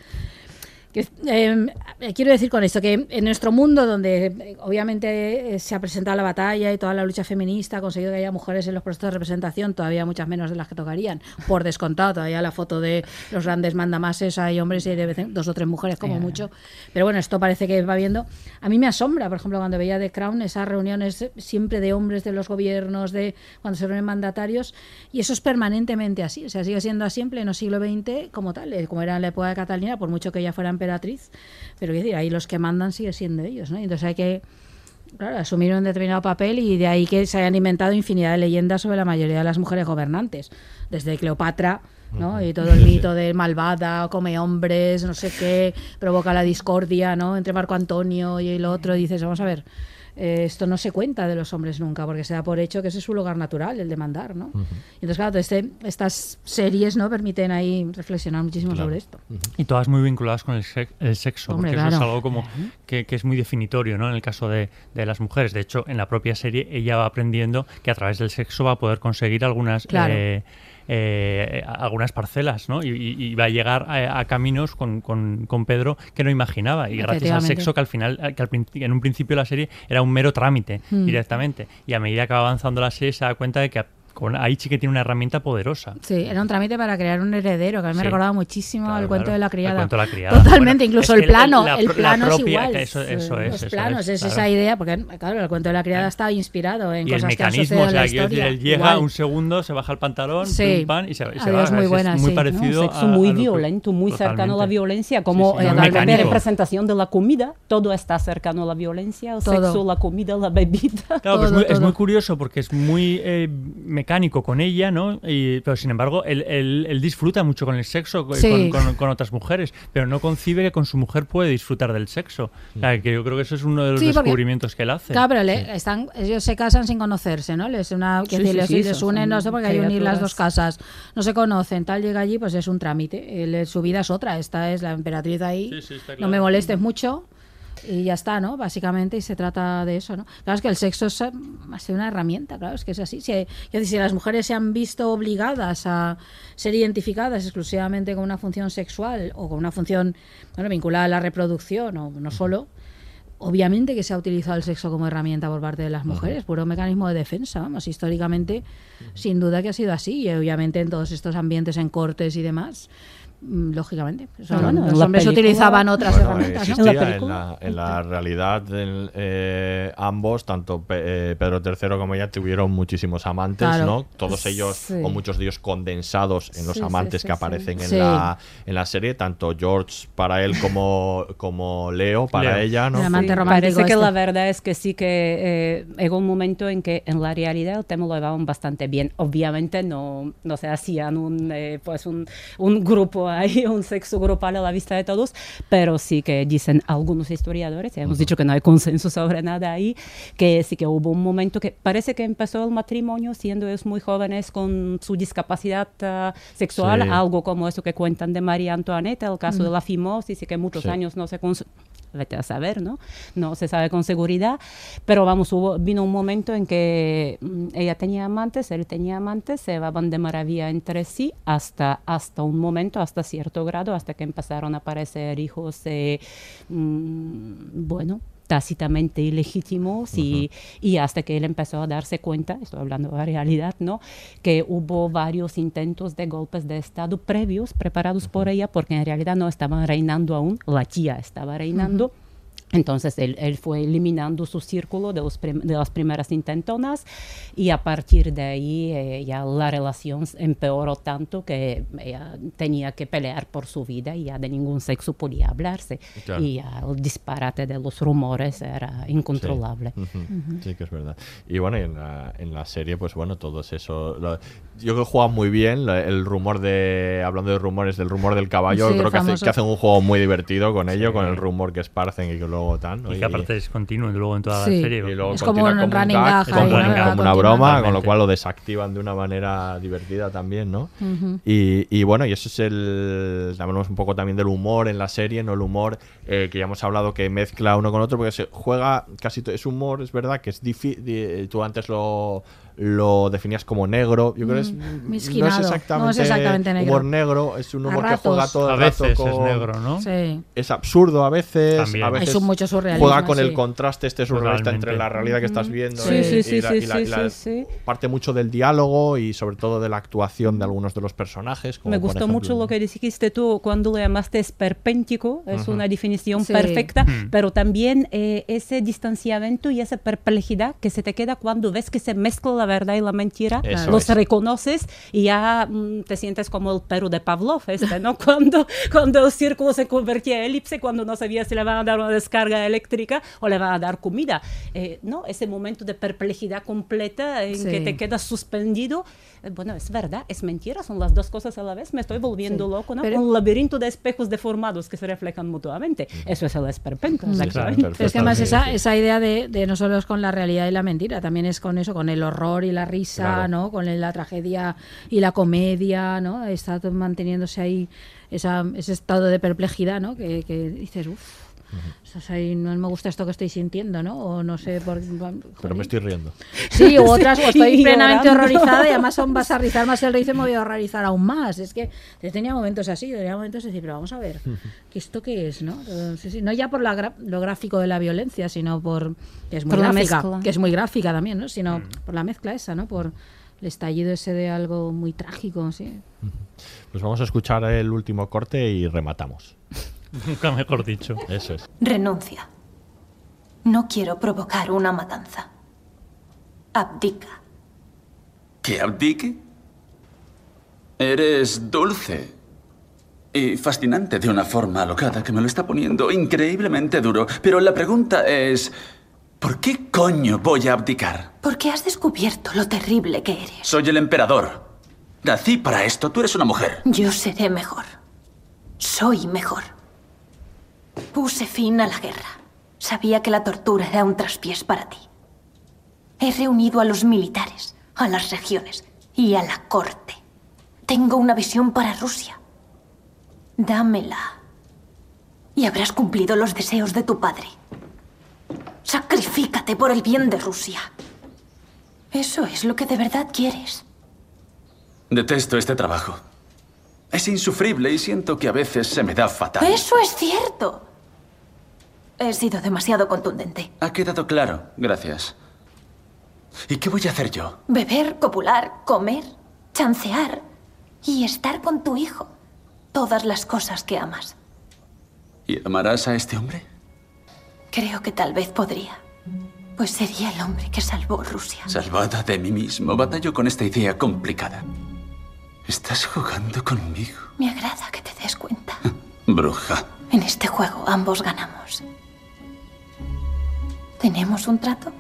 Que, eh, quiero decir con esto que en nuestro mundo, donde eh, obviamente eh, se ha presentado la batalla y toda la lucha feminista ha conseguido que haya mujeres en los puestos de representación, todavía muchas menos de las que tocarían, por descontado, todavía la foto de los grandes mandamases hay hombres y hay de vez en- dos o tres mujeres como mucho, pero bueno, esto parece que va viendo. A mí me asombra, por ejemplo, cuando veía The Crown, esas reuniones siempre de hombres de los gobiernos, de cuando se reúnen mandatarios, y eso es permanentemente así, o sea, sigue siendo así en pleno siglo XX como tal, eh, como era en la época de Catalina, por mucho que ella fuera emperatriz, pero decir, ahí los que mandan sigue siendo ellos, ¿no? Entonces hay que claro, asumir un determinado papel y de ahí que se hayan inventado infinidad de leyendas sobre la mayoría de las mujeres gobernantes, desde Cleopatra, ¿no? Y todo el mito de malvada, come hombres, no sé qué, provoca la discordia, ¿no? Entre Marco Antonio y el otro, dices, vamos a ver, eh, esto no se cuenta de los hombres nunca, porque se da por hecho que ese es su lugar natural, el de mandar, ¿no? Y entonces, claro, este, estas series, ¿no? Permiten ahí reflexionar muchísimo sobre esto. Y todas muy vinculadas con el, sex- el sexo, Hombre, porque eso es algo como que, que es muy definitorio ¿no? en el caso de, de las mujeres. De hecho, en la propia serie ella va aprendiendo que a través del sexo va a poder conseguir algunas, Claro. eh, eh, algunas parcelas ¿no? y, y- va a llegar a, a caminos con, con- con Pedro que no imaginaba. Y gracias al sexo que al final, que al que en un principio la serie era un mero trámite Mm. directamente. Y a medida que va avanzando la serie se da cuenta de que con, ahí sí que tiene una herramienta poderosa. Sí, era un trámite para crear un heredero, que a mí me Sí. recordaba muchísimo Claro, al cuento claro. de la El criada. cuento de la criada. Totalmente, Bueno, incluso es el plano, la el plano es propia- igual. eso- eso es, Los eso planos, es, es, esa claro. idea, porque claro, el cuento de la criada está inspirado en y el cosas que han mecanismo, sucedido o en sea, la quiero decir, historia. él llega Igual. un segundo, se baja el pantalón, Sí. pum, pam, y se, y se Adiós, va. muy Es- buena, es muy sí. parecido Un sexo a- muy a violento, muy cercano a la Totalmente. violencia, como muy la representación de la comida, todo está cercano a la violencia, el sexo, la comida, la bebida. Claro, pues muy- es muy curioso porque es muy eh, mecánico con ella, ¿no? Y, pero sin embargo, él, él- él disfruta mucho con el sexo, Sí. con, con- con otras mujeres, pero no concibe que con su mujer puede disfrutar del sexo. O sea, que yo creo que eso es uno de los Sí, porque- descubrimientos que él hace. Claro, pero le- están, ellos se casan sin conocerse, ¿no? Les, una, que Sí, decir, sí, les, sí, les son- unen, no sé, porque hay que unir las dos casas, no se conocen, tal llega allí, pues es un trámite. Él, su vida es otra, esta es la emperatriz ahí, Sí, sí, está no claro. me molestes mucho. Y ya está, ¿no? Básicamente, y se trata de eso, ¿no? Claro, es que el sexo es eh, más que una herramienta, claro, es que es así. Si, decir, si las mujeres se han visto obligadas a ser identificadas exclusivamente con una función sexual o con una función bueno, vinculada a la reproducción, o no solo, obviamente que se ha utilizado el sexo como herramienta por parte de las mujeres, puro mecanismo de defensa, vamos, históricamente, sin duda que ha sido así, y obviamente en todos estos ambientes, en cortes y demás, lógicamente. Eso, Claro. bueno, En los hombres película- utilizaban otras Bueno, herramientas. ¿no? en la, en la realidad del- eh, ambos, tanto Pe- eh, Pedro III como ella, tuvieron muchísimos amantes, Claro. ¿no? Todos ellos, Sí. o muchos de ellos condensados en los Sí, amantes sí, que sí. aparecen en, Sí. la, en la serie, tanto George para él como, como Leo para Leo. ella, ¿no? El amante Sí, romántico Parece que este. la verdad es que sí que eh, llegó un momento en que en la realidad el tema lo llevaban bastante bien. Obviamente no, no se hacían un, eh, pues un, un grupo ahí, un sexo grupal a la vista de todos, pero sí que dicen algunos historiadores, hemos dicho que no hay consenso sobre nada ahí, que sí que hubo un momento que parece que empezó el matrimonio siendo ellos muy jóvenes con su discapacidad ah, sexual, Sí. algo como eso que cuentan de María Antoinette, el caso Mm. de la fimosis y que muchos Sí. años no se cons- vete a saber, ¿no? No se sabe con seguridad, pero vamos, vino un momento en que mm, ella tenía amantes, él tenía amantes, se llevaban de maravilla entre sí hasta, hasta un momento, hasta cierto grado, hasta que empezaron a aparecer hijos, eh, mm, bueno, tácitamente ilegítimos y, y hasta que él empezó a darse cuenta, estoy hablando de la realidad, ¿no? Que hubo varios intentos de golpes de Estado previos preparados por ella porque en realidad no estaban reinando aún, la tía estaba reinando. Entonces él, él fue eliminando su círculo de, los prim- de las primeras intentonas y a partir de ahí eh, ya la relación empeoró tanto que ella tenía que pelear por su vida y ya de ningún sexo podía hablarse. Claro. Y ya el disparate de los rumores era incontrolable. Sí. Ujú. Sí, que es verdad. Y bueno, y en la, en la serie, pues bueno, todos eso. lo- yo creo que juegan muy bien. lo- El rumor de. Hablando de rumores, del rumor del caballo, Sí, creo que, hace- que hacen un juego muy divertido con ello, Sí. con el rumor que esparcen y que luego tan. Y que aparte es continuo luego en toda Sí. la serie. Y luego Es como un como running gag, gag como, ahí, como una broma, con lo cual lo desactivan de una manera divertida también, ¿no? Y, y bueno, y eso es el. Hablamos un poco también del humor en la serie, ¿no? El humor eh, que ya hemos hablado que mezcla uno con otro, porque se juega casi. to- Es humor, es verdad, que es difícil. Tú antes lo, lo definías como negro. Yo creo que es. No es exactamente, No es exactamente negro. humor negro, es un A humor que juega todo A el rato veces es con- negro, ¿no? Sí. es absurdo a veces, También. a veces su- mucho surrealismo, juega con el sí. contraste este surrealista entre la realidad que estás viendo Sí, y, sí, sí, y la- sí, y la- sí, y la- sí, sí. parte mucho del diálogo y sobre todo de la actuación de algunos de los personajes. como Me gustó ejemplo- mucho lo que dijiste tú cuando lo llamaste esperpéntico, es una definición Sí. perfecta, Ujú. pero también eh, ese distanciamiento y esa perplejidad que se te queda cuando ves que se mezcla la verdad y la mentira, Eso los es. reconoces y ya mm, te sientes como el perro de Pavlov, este, ¿no? cuando, cuando el círculo se convertía en elipse, cuando no sabía si le van a dar una descarga eléctrica o le van a dar comida. Eh, no, ese momento de perplejidad completa en que Sí. te quedas suspendido, eh, bueno, es verdad, es mentira, son las dos cosas a la vez, me estoy volviendo Sí. loco, ¿no? Pero- Un laberinto de espejos deformados que se reflejan mutuamente. Eso es el esperpento, Sí, exactamente. es que además esa, esa idea de, de no solo es con la realidad y la mentira, también es con eso, con el horror y la risa, Claro. ¿no? Con la tragedia y la comedia, ¿no? Está manteniéndose ahí esa, ese estado de perplejidad, ¿no? Que, que dices, uff, no me gusta esto que estoy sintiendo, ¿no? O no sé por Pero me estoy riendo. Sí, u otras, o estoy plenamente llorando. horrorizada y además aún vas a rizar más el rizo y me voy a horrorizar aún más. Es que yo tenía momentos así, yo tenía momentos de decir, pero vamos a ver, ¿que ¿esto qué es? No, sí, sí, no ya por la gra- lo gráfico de la violencia, sino por que es muy Por gráfica, que es muy gráfica también, ¿no? Sino por la mezcla esa, ¿no? Por el estallido ese de algo muy trágico, sí. Pues vamos a escuchar el último corte y rematamos. Nunca mejor dicho. Eso es. Renuncia. No quiero provocar una matanza. Abdica. ¿Que abdique? Eres dulce y fascinante de una forma alocada que me lo está poniendo increíblemente duro. Pero la pregunta es, ¿por qué coño voy a abdicar? Porque has descubierto lo terrible que eres. Soy el emperador. Nací para esto. Tú eres una mujer. Yo seré mejor. Soy mejor. Puse fin a la guerra. Sabía que la tortura era un traspiés para ti. He reunido a los militares, a las regiones y a la corte. Tengo una visión para Rusia. Dámela. Y habrás cumplido los deseos de tu padre. Sacrifícate por el bien de Rusia. Eso es lo que de verdad quieres. Detesto este trabajo. Es insufrible y siento que a veces se me da fatal. Eso es cierto. He sido demasiado contundente. Ha quedado claro. Gracias. ¿Y qué voy a hacer yo? Beber, copular, comer, chancear y estar con tu hijo. todas las cosas que amas. ¿Y amarás a este hombre? Creo que tal vez podría. Pues sería el hombre que salvó Rusia. Salvada de mí mismo, batallo con esta idea complicada. Estás jugando conmigo, Me agrada que te des cuenta. bruja. En este juego ambos ganamos. ¿Tenemos un trato?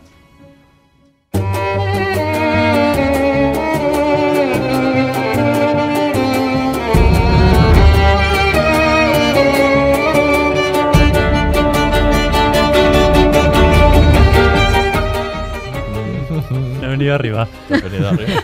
Venido arriba. Te has venido arriba.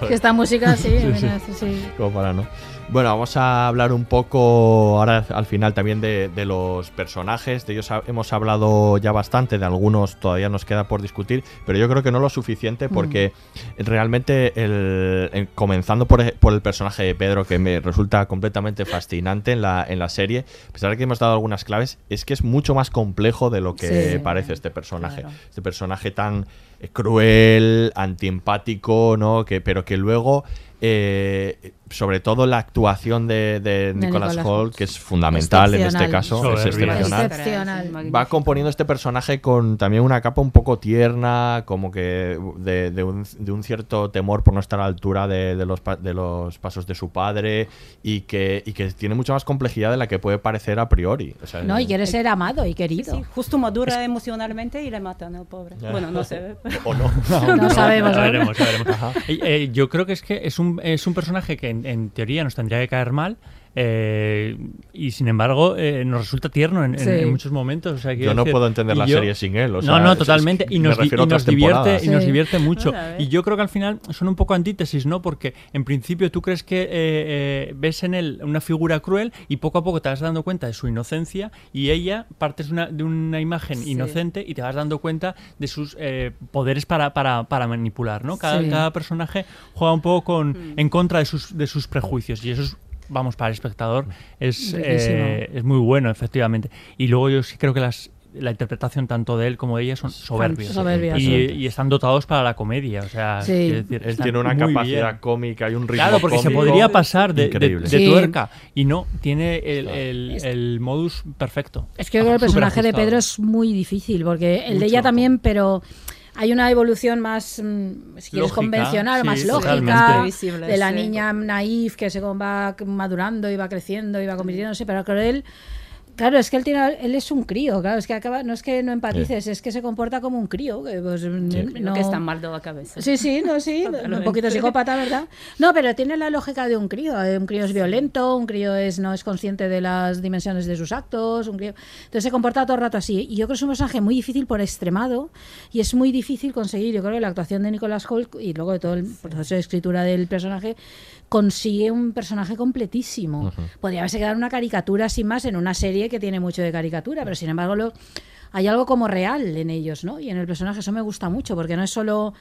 Que esta música, sí, Sí, sí. mira, sí, sí. Como para no. Bueno, vamos a hablar un poco ahora al final también de, de los personajes. De ellos hemos hablado ya bastante, de algunos todavía nos queda por discutir, pero yo creo que no lo suficiente porque realmente, el, en- comenzando por, por el personaje de Pedro, que me resulta completamente fascinante en la, en la serie, a pesar de que hemos dado algunas claves, es que es mucho más complejo de lo que Sí. parece este personaje. Este personaje tan eh, cruel, antiempático, ¿no? Que, pero que luego, eh, sobre todo la actuación de, de Holt, Hoult. que es fundamental en este caso, es excepcional. Excepcional. Va componiendo este personaje con también una capa un poco tierna, como que de, de un, de un cierto temor por no estar a la altura de, de los, pa- de los pasos de su padre y que, y que tiene mucha más complejidad de la que puede parecer a priori. O sea, No, y quiere ser amado y querido. Sí, justo madura emocionalmente y le matan al pobre. Bueno, no sé. O no. No sabemos, Ya ¿no? veremos, ya veremos. Eh, eh, yo creo que es que es un, es un personaje que en, teoría nos tendría que caer mal. Eh, y sin embargo eh, nos resulta tierno en, en- Sí. en muchos momentos. o sea, Yo no decir, puedo entender la yo- serie sin él, o no, sea, no, totalmente. es- y nos, di- y divierte, y nos divierte mucho. Y yo creo que al final son un poco antítesis, ¿no? Porque en principio tú crees que eh, eh, ves en él una figura cruel y poco a poco te vas dando cuenta de su inocencia y ella partes de una, de una imagen Sí. inocente y te vas dando cuenta de sus eh, poderes para, para, para manipular, ¿no? Cada, Sí. cada personaje juega un poco con, Mm. en contra de sus, de sus prejuicios y eso es vamos, para el espectador es, eh, es muy bueno, efectivamente. Y luego yo sí creo que las, la interpretación tanto de él como de ella son soberbios. soberbias, y, sí. y están dotados para la comedia. O sea, Sí. decir, Él tiene una capacidad bien. cómica y un ritmo Claro, porque se podría pasar de, de- increíble. de Sí. tuerca y no, tiene el, el- el modus perfecto. Es que yo creo que el personaje de. Pedro es muy difícil, porque el de ella también, pero hay una evolución más, mm, si quieres, Lógica, convencional, sí, más lógica, de la sí. niña naif que se va madurando y va creciendo y va convirtiéndose, pero con él... Claro, es que él, tiene, él es un crío, claro, es que acaba, no es que no empatices, es que se comporta como un crío. Que, pues, no, Que está mal de la cabeza. Sí, sí, no, sí, un poquito psicópata, ¿verdad? No, pero tiene la lógica de un crío. eh, Un crío es violento, un crío es no es consciente de las dimensiones de sus actos, un crío... Entonces se comporta todo el rato así. Y yo creo que es un personaje muy difícil por extremado y es muy difícil conseguir. Yo creo que la actuación de Nicolas Holt y luego de todo el proceso de escritura del personaje consigue un personaje completísimo. Podría haberse quedado una caricatura sin más en una serie que tiene mucho de caricatura, pero sin embargo lo, hay algo como real en ellos, ¿no? Y en el personaje eso me gusta mucho, porque no es solo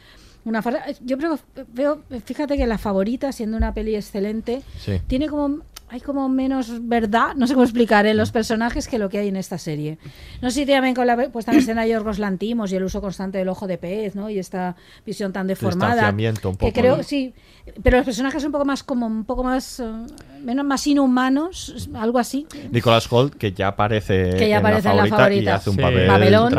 una farsa. Yo creo, veo, fíjate que la favorita, siendo una peli excelente, Sí. tiene como hay como menos verdad, no sé cómo explicar, en los personajes que lo que hay en esta serie. No sé si también con la puesta en escena de Yorgos Lantimos y el uso constante del ojo de pez, ¿no? Y esta visión tan deformada. Un que poco, creo, ¿no? sí, pero los personajes un poco más como un poco más eh, menos más inhumanos, algo así. Nicholas Holt, que ya aparece, Que ya en, aparece la en la favorita y favorita. hace un Sí, papel Babelón.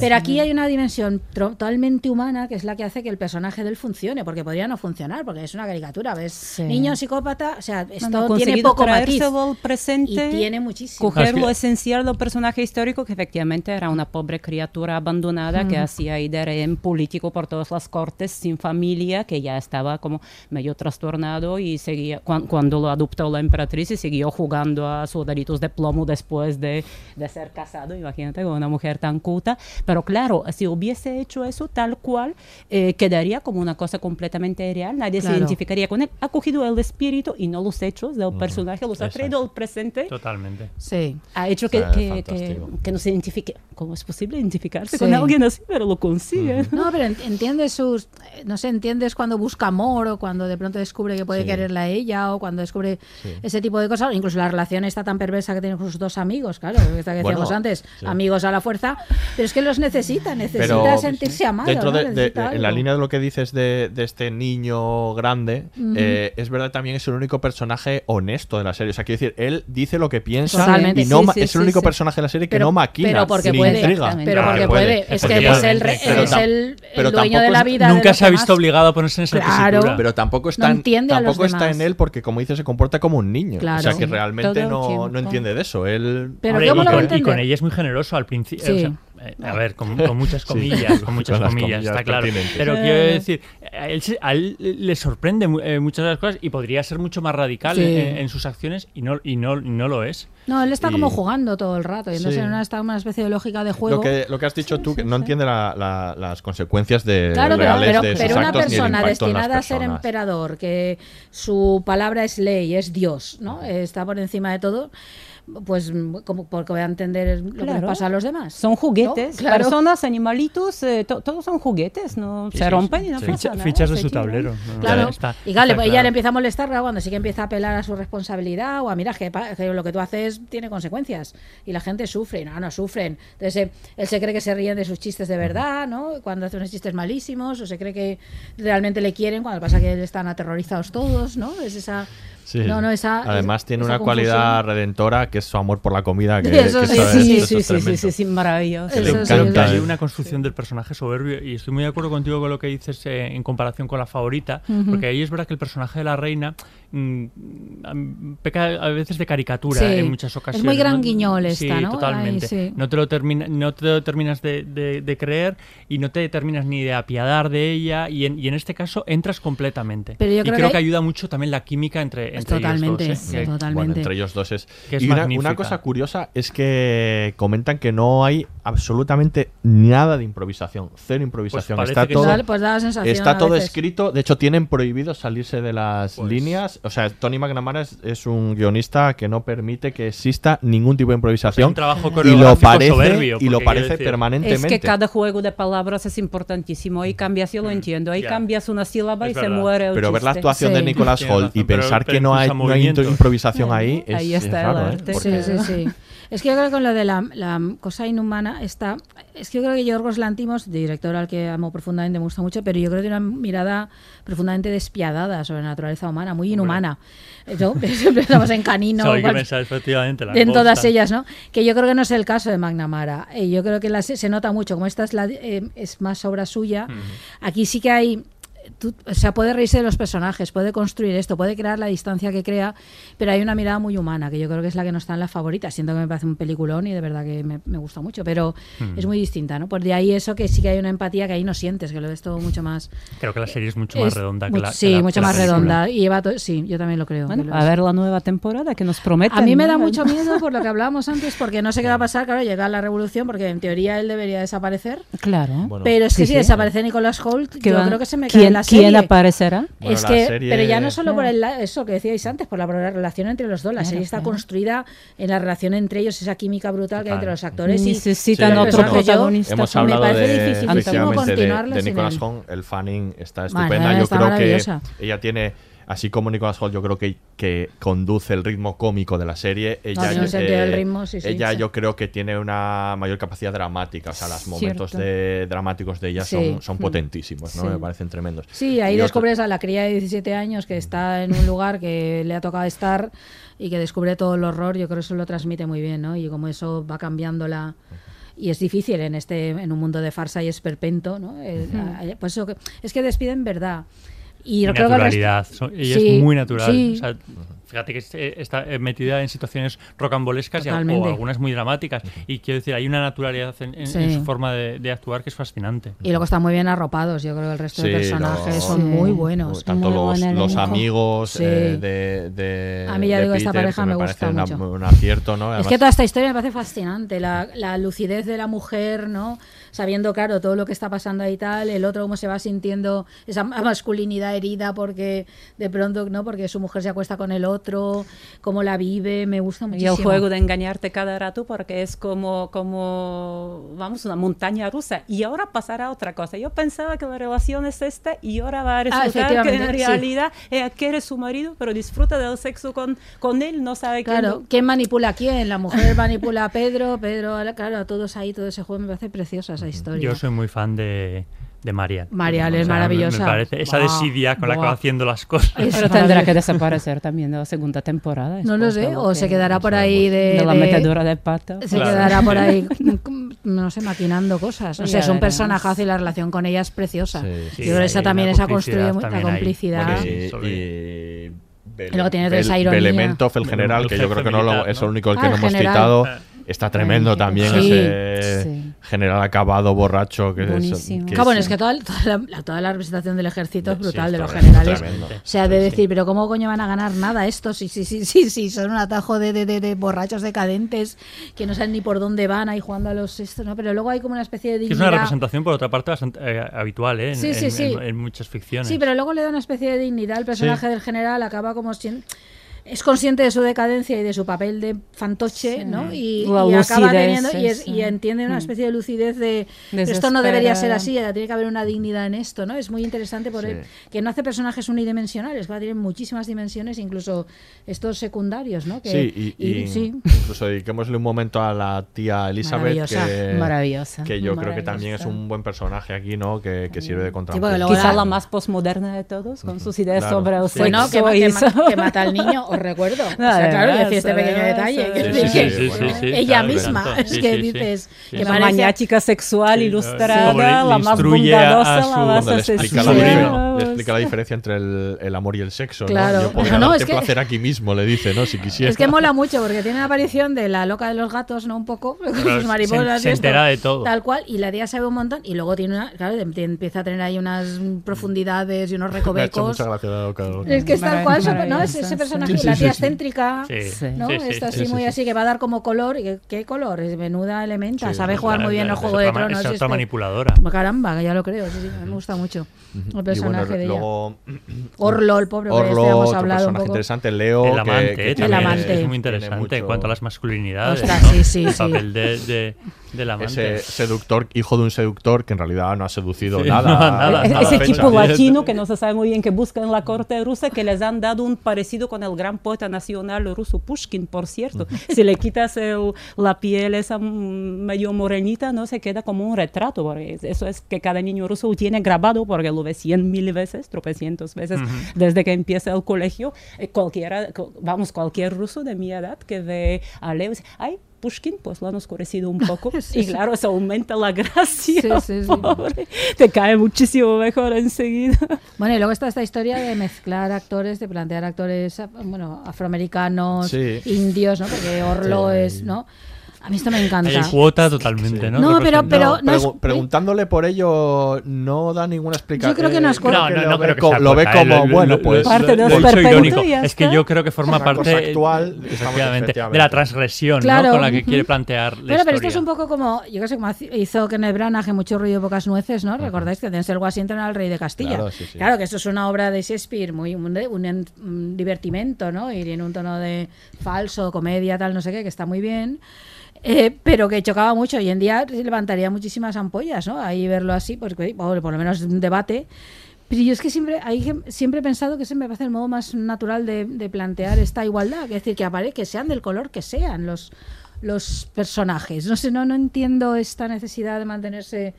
Pero aquí hay una dimensión totalmente humana que es la que hace que el personaje de él funcione, porque podría no funcionar, porque es una caricatura, ¿ves? Niño psicópata, o sea, esto No, no, tiene conseguido poco matiz. al presente Y tiene muchísimo. coger que- lo esencial del personaje histórico que efectivamente era una pobre criatura abandonada que Ujú. hacía ahí de rehén político por todas las cortes sin familia que ya estaba como medio trastornado y seguía cuan- cuando lo adoptó la emperatriz y siguió jugando a soldaditos de plomo después de, de ser casado imagínate con una mujer tan culta pero claro si hubiese hecho eso tal cual eh, quedaría como una cosa completamente real nadie se Claro. identificaría con él ha cogido el espíritu y no los hechos del personaje los ha traído al presente Totalmente. Sí. ha hecho que, O sea, que, que, que no se identifique. ¿Cómo es posible identificarse Sí. con alguien así? Pero lo consigue. No, pero en- entiendes sus. No sé, entiendes cuando busca amor o cuando de pronto descubre que puede Sí. quererla a ella o cuando descubre Sí. ese tipo de cosas. Incluso la relación está tan perversa que tiene con sus dos amigos, claro, esta que Bueno, decíamos antes, sí. amigos a la fuerza. Pero es que los necesita, necesita Pero sentirse amado. dentro ¿no? de, de- Necesita en la línea de lo que dices de, de este niño grande, eh, es verdad también es el único personaje honesto resto de la serie. O sea, quiero decir, él dice lo que piensa Totalmente, y no sí, es el único sí. personaje de la serie que Pero- no maquina pero porque ni puede, intriga. pero porque que puede. Es que es el, re- Pero es el, el pero dueño de tampoco la vida. Nunca se ha visto obligado a ponerse en esa Claro. tesitura. Pero tampoco está, No en, tampoco está en él porque, como dice, se comporta como un niño. Claro. o sea, que realmente no, no entiende de eso. Él... Pero Hombre, ¿cómo y, con ella es muy generoso al principio. Sí. eh, a ver, con, con muchas Sí. comillas, con muchas Con las comillas, comillas está claro. Pero Eh. quiero decir, a él, a él le sorprende eh, muchas de las cosas y podría ser mucho más radical Sí. en, en sus acciones y no, y no, y no lo es. No, él está Y- como jugando todo el rato. Y entonces Sí. en una, está una especie de lógica de juego. Lo que, lo que has dicho tú, que no entiende la- la- las consecuencias de Claro, pero, reales pero, de sus pero una actos el persona destinada a ser emperador, que su palabra es ley, es Dios, ¿no? Está por encima de todo, pues como porque voy a entender lo que les Claro. pasa a los demás. Son juguetes, ¿No? Claro. personas, animalitos, eh, to- todos son juguetes, no Sí, se rompen sí. y no Sí. pasa Ficha- nada. fichas de su tiran. tablero. ¿no? Claro. Está- y claro, está ella claro. le empieza a molestar claro, cuando sí que empieza a apelar a su responsabilidad o a mira que, que lo que tú haces tiene consecuencias y la gente sufre, no, no sufren. Entonces eh, él se cree que se ríen de sus chistes de verdad, ¿no? Cuando hace unos chistes malísimos o se cree que realmente le quieren cuando pasa que están aterrorizados todos, ¿no? Es esa Sí. no, no, esa Además tiene esa una cualidad redentora que es su amor por la comida. Que, Eso que sí, Sí, eso sí, es sí, sí, sí, maravilloso. Que le Eso encanta, que hay ¿eh? una construcción del personaje soberbio y estoy muy de acuerdo contigo con lo que dices eh, en comparación con la favorita, porque ahí es verdad que el personaje de la reina mm, peca a veces de caricatura Sí. en muchas Es ocasiones. muy gran ¿no? guiñol Sí, esta, ¿no? totalmente. Sí. No te lo termina, no te lo terminas de, de- de creer y no te terminas ni de apiadar de ella y en, y en este caso entras completamente. Pero yo y creo creo que ayuda mucho también la química entre, entre totalmente, ellos dos. ¿eh? Que- totalmente. Bueno, entre ellos dos es. Que es y una cosa curiosa es que comentan que no hay absolutamente nada de improvisación, cero improvisación. parece está que todo. Pues da la sensación está todo veces. escrito. De hecho, tienen prohibido salirse de las Pues- líneas. O sea, Tony McNamara es, es un guionista que no permite que exista ningún tipo de improvisación. un trabajo y lo parece, soberbio, y lo parece permanentemente. Es que cada juego de palabras es importantísimo. Ahí cambias, yo lo entiendo. Ahí ya. cambias una sílaba Es y se verdad. muere el Pero ver la actuación de Sí. Nicholas Tienes Holt y razón, pero- pensar pero que no hay, no hay improvisación ahí es, Ahí es está el raro, ¿eh? arte. Porque- Sí, sí, sí. Es que yo creo que con lo de la, la cosa inhumana está. Es que yo creo que Yorgos Lantimos, director al que amo profundamente, me gusta mucho, pero yo creo que tiene una mirada profundamente despiadada sobre la naturaleza humana, muy inhumana. Eso, siempre estamos en canino. Hay que pensar efectivamente. la en todas ellas, ¿no? Que yo creo que no es el caso de McNamara. Eh, yo creo que la se se nota mucho, como esta es, la, eh, es más obra suya, aquí sí que hay... tú- o sea, puede reírse de los personajes, puede construir esto, puede crear la distancia que crea, pero hay una mirada muy humana, que yo creo que es la que no está en la favorita. Siento que me parece un peliculón y de verdad que me, me gusta mucho, pero es muy distinta, ¿no? Por de ahí eso que sí que hay una empatía que ahí no sientes, que lo ves todo mucho más... Creo que la serie es mucho más es redonda que la Sí, que la- mucho que la más película. redonda. Y lleva to- sí, yo también lo creo. Bueno, lo a ver la nueva temporada que nos prometen. A mí me da mucho miedo por lo que hablábamos antes, porque no sé qué va a pasar. Claro, llega la revolución, porque en teoría él debería desaparecer. Claro. Bueno, pero es que Sí, si sí. desaparece Nicolás Holt, ¿Qué yo va- creo que se me cae ¿Quién, la serie. ¿Quién aparecerá? Bueno, es que, serie- pero ya no solo por Claro. el, eso que decíais antes, por la relación entre los dos. La Claro, serie está claro. construida en la relación entre ellos, esa química brutal que hay entre los actores. y- Necesitan Sí, otro protagonista. Hemos Me hablado parece de, de, continuarlo de sin Nicholas él. Holt. El fanning está Vale, estupenda. Yo creo que ella tiene, así como Nicholas Holt, yo creo que, que conduce el ritmo cómico de la serie. Ella, un eh, del ritmo, sí, sí, ella sí. yo creo que tiene una mayor capacidad dramática. O sea, los momentos de, dramáticos de ella son, son Mm. potentísimos, ¿no? Me parecen tremendos. Sí, ahí Y otro- descubres a la cría de 17 años que está en un lugar que le ha tocado estar y que descubre todo el horror. Yo creo que eso lo transmite muy bien, ¿no? Y como eso va cambiando la... Y es difícil en este en un mundo de farsa y esperpento, ¿no? El- a- pues eso que- es que despiden verdad. Y, yo creo que ella Sí, es muy natural. sí. O sea, fíjate que es- eh, está eh, metida en situaciones rocambolescas y, o algunas muy dramáticas. Y quiero decir, hay una naturalidad en, en- Sí. en su forma de, de actuar que es fascinante. Y luego están muy bien arropados. Yo creo que el resto de Sí, personajes los- son Sí. muy buenos. Tanto muy los, buen los amigos Sí. eh, de, de. A mí ya de digo, esta Peter, pareja que me me gusta parece una- mucho. un acierto, ¿no? Es Además- que toda esta historia me parece fascinante, la, la lucidez de la mujer, ¿no? Sabiendo, claro, todo lo que está pasando ahí y tal, el otro cómo se va sintiendo esa ma- masculinidad herida porque de pronto, ¿no? Porque su mujer se acuesta con el otro, cómo la vive, me gusta Y muchísimo. el juego de engañarte cada rato porque es como, como, vamos, una montaña rusa. Y ahora pasará otra cosa. Yo pensaba que la relación es esta y ahora va a resultar que en Ah, efectivamente, sí. realidad ella quiere su marido, pero disfruta del sexo con, con él, no sabe quién Claro, ¿quién manipula a quién? La mujer manipula a Pedro, Pedro, claro, a todos ahí, todo ese juego me parece preciosa esa historia. Yo soy muy fan de, de Marial. Marial es O sea, me- maravillosa. Me parece esa desidia con la que va haciendo las cosas. Pero tendrá que desaparecer también de la segunda temporada. No lo sé, o se que- quedará por ahí de... de la metedura de pata. Se Claro. quedará por ahí, no sé, maquinando cosas. O Ya sea, es un personaje y la relación con ella es preciosa. Sí, Yo sí, creo que esa también esa construye la complicidad. Y, luego tiene Bel- esa ironía. Belementov, el general, que yo creo que no es ¿no? el único el que Ah, no hemos general. citado. Está tremendo Sí. también Sí. ese Sí. general acabado, borracho. Que es, Buenísimo. que Claro, bueno, es- es que toda, toda la, toda la representación del ejército es Sí, brutal, de los generales. tremendo. O sea, de decir, pero ¿cómo coño van a ganar nada estos? Sí, sí, sí, sí, sí, son un atajo de, de, de, de borrachos decadentes que no saben ni por dónde van ahí jugando a los estos, ¿no? Pero luego hay como una especie de Que es dignidad. una representación, por otra parte, bastante eh, habitual ¿eh? en, Sí, sí, en- sí. en- en muchas ficciones. Sí, pero luego le da una especie de dignidad. El personaje del general acaba como si es consciente de su decadencia y de su papel de fantoche, ¿no? Y, y acaba teniendo y, es- sí. y entiende una Mm. especie de lucidez de "Pero esto no debería ser así, tiene que haber una dignidad en esto, ¿no? Es muy interesante por Sí. él, que no hace personajes unidimensionales, que tienen muchísimas dimensiones, incluso estos secundarios, ¿no? Que, Sí, y, y sí. incluso dediquémosle un momento a la tía Elizabeth, Maravillosa. que, Maravillosa, que yo creo que también es maravillosa. un buen personaje aquí, ¿no? Que, que sirve de contrapunto. Quizá la- más postmoderna de todos, con sus ideas Claro. sobre el Sí. Bueno, que, que, que mata al niño, os recuerdo. O sea, Además, claro, y decir este pequeño detalle. ella misma, es que dices, que la maniática sexual Sí, ilustrada, la más bondadosa, a su- la más le explica, la asesina. diferencia, le explica la diferencia entre el, el amor y el sexo, ¿no? Claro. Yo podría No, darte es que- placer aquí mismo, le dice, ¿no? Si quisiera. Es que mola mucho porque tiene la aparición de la loca de los gatos, ¿no? Un poco, con sus se- mariposas. se entera de todo. Tal cual, y la tía sabe un montón. Y luego tiene una, claro, em- empieza a tener ahí unas profundidades y unos Me ha hecho recovecos. mucha gracia la loca de los- Es que es tal cual, ¿no? Ese personaje, la tía sí. excéntrica. ¿no? sí, sí, Está sí, así sí, muy sí. así, que va a dar como color. ¿Y qué, qué color? Es menuda elementa, Sí, sabe jugar muy bien el Juego de Tronos. Es este. otra manipuladora. Caramba, que ya lo creo, sí, sí, me gusta mucho el bueno, personaje de ella. luego Orlo, el pobre, que este Orlo, hemos otro hablado un poco. interesante, Leo, El que- amante, que amante. es muy interesante mucho- en cuanto a las masculinidades. Ostras, ¿no? sí, sí, el sí. papel de, de- del amante. Ese seductor, hijo de un seductor que en realidad no ha seducido Sí, nada. no, nada, a la Ese fecha. tipo latino que no se sabe muy bien qué busca en la corte rusa, que les han dado un parecido con el gran poeta nacional ruso Pushkin, por cierto. Si le quitas el- la piel esa mm, medio morenita, no se queda como un retrato. porque eso es que cada niño ruso tiene grabado porque lo ve cien mil veces, tropecientos veces desde que empieza el colegio. Eh, Cualquiera, vamos, cualquier ruso de mi edad que ve a Leo ay, Pushkin, pues lo han oscurecido un poco. Sí, y claro, eso aumenta la gracia. Sí, sí, sí. pobre. Te cae muchísimo mejor enseguida. Bueno, y luego está esta historia de mezclar actores, de plantear actores, bueno, afroamericanos, Sí. indios, ¿no? Porque Orlo Sí. es, ¿no? A mí esto me encanta. Hay cuota totalmente, ¿no? No, pero- pero- no es- Pregu- preguntándole por ello no da ninguna explicación. Yo creo que no es No, no, lo no ve creo que sea lo ve cuota, eh, como, lo- bueno, pues... Parte esperpento irónico. Es que yo creo que forma parte actual, efectivamente, de la transgresión ¿no? Claro. con la que quiere plantear la Pero, pero esto es historia. un poco como, yo qué sé, como hizo Kenneth Branagh, mucho ruido y pocas nueces, ¿no? Recordáis que Denzel Washington era el rey de Castilla. Claro, sí, sí. Claro, que esto es una obra de Shakespeare, muy un, un, en- un divertimento, ¿no? Y tiene un tono de falso, comedia, tal, no sé qué, que está muy bien. Eh, pero que chocaba mucho. Hoy en día levantaría muchísimas ampollas, ¿no? Ahí verlo así, bueno, por lo menos un debate. Pero yo es que siempre, ahí siempre he pensado que ese me parece el modo más natural de, de plantear esta igualdad. Es decir, que apare, que sean del color que sean los, los personajes. No sé, no, no entiendo esta necesidad de mantenerse,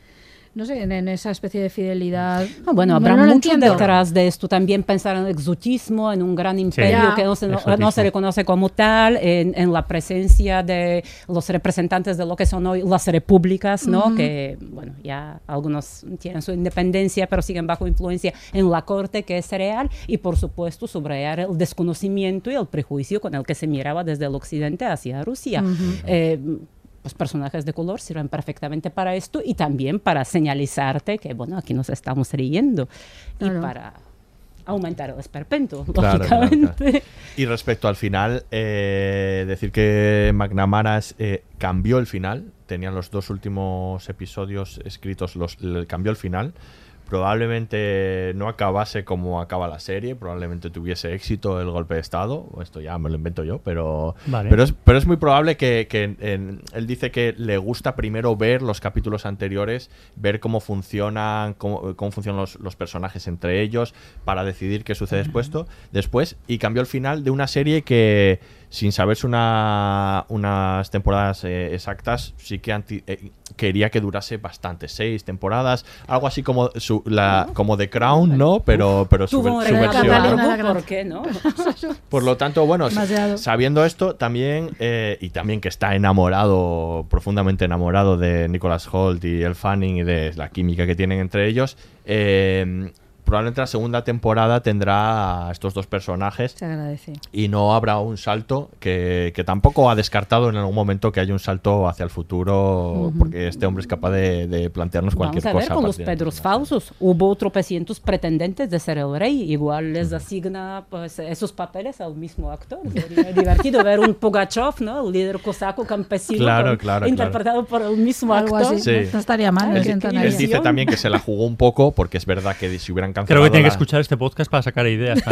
no sé, en, en esa especie de fidelidad. Ah, bueno, No, habrá no mucho detrás de esto. También pensar en el exotismo, en un gran imperio que no se, no- se reconoce como tal, en, en la presencia de los representantes de lo que son hoy las repúblicas, ¿no? Que, bueno, ya algunos tienen su independencia, pero siguen bajo influencia en la corte, que es real, y por supuesto subrayar el desconocimiento y el prejuicio con el que se miraba desde el occidente hacia Rusia. Eh, los personajes de color sirven perfectamente para esto y también para señalizarte que, bueno, aquí nos estamos riendo Claro. y para aumentar el esperpento, Claro, lógicamente. claro. Y respecto al final, eh, decir que McNamara eh, cambió el final, tenían los dos últimos episodios escritos, los, cambió el final. Probablemente no acabase como acaba la serie, probablemente tuviese éxito el golpe de Estado, esto ya me lo invento yo, pero, Vale. pero, es, pero es muy probable que, que en- él dice que le gusta primero ver los capítulos anteriores, ver cómo funcionan, cómo, cómo funcionan los, los personajes entre ellos, para decidir qué sucede después, después, y cambió el final de una serie que sin saberse una, unas temporadas eh, exactas, sí que anti- eh, quería que durase bastante, seis temporadas, algo así como su, la, como The Crown, ¿no? Pero, pero su, versión. largo, ¿por qué no? Por lo tanto, bueno, Demasiado. sabiendo esto, también, eh, y también que está enamorado, profundamente enamorado de Nicholas Holt y el Fanning y de la química que tienen entre ellos, eh, probablemente la segunda temporada tendrá a estos dos personajes Se agradece. y no habrá un salto que, que tampoco ha descartado en algún momento que haya un salto hacia el futuro Ujú. porque este hombre es capaz de, de plantearnos cualquier Vamos a ver cosa. con a los Pedros falsos. Hubo tropecientos pretendentes de ser el rey. Igual les asigna pues, esos papeles al mismo actor. Sería divertido ver un Pugachov, ¿no? El líder cosaco campesino. Claro, con- claro, Interpretado por el mismo Algo actor. así. Sí. No estaría mal, Él, siento él dice también que se la jugó un poco porque es verdad que si hubieran Creo que tiene que escuchar este podcast para sacar ideas.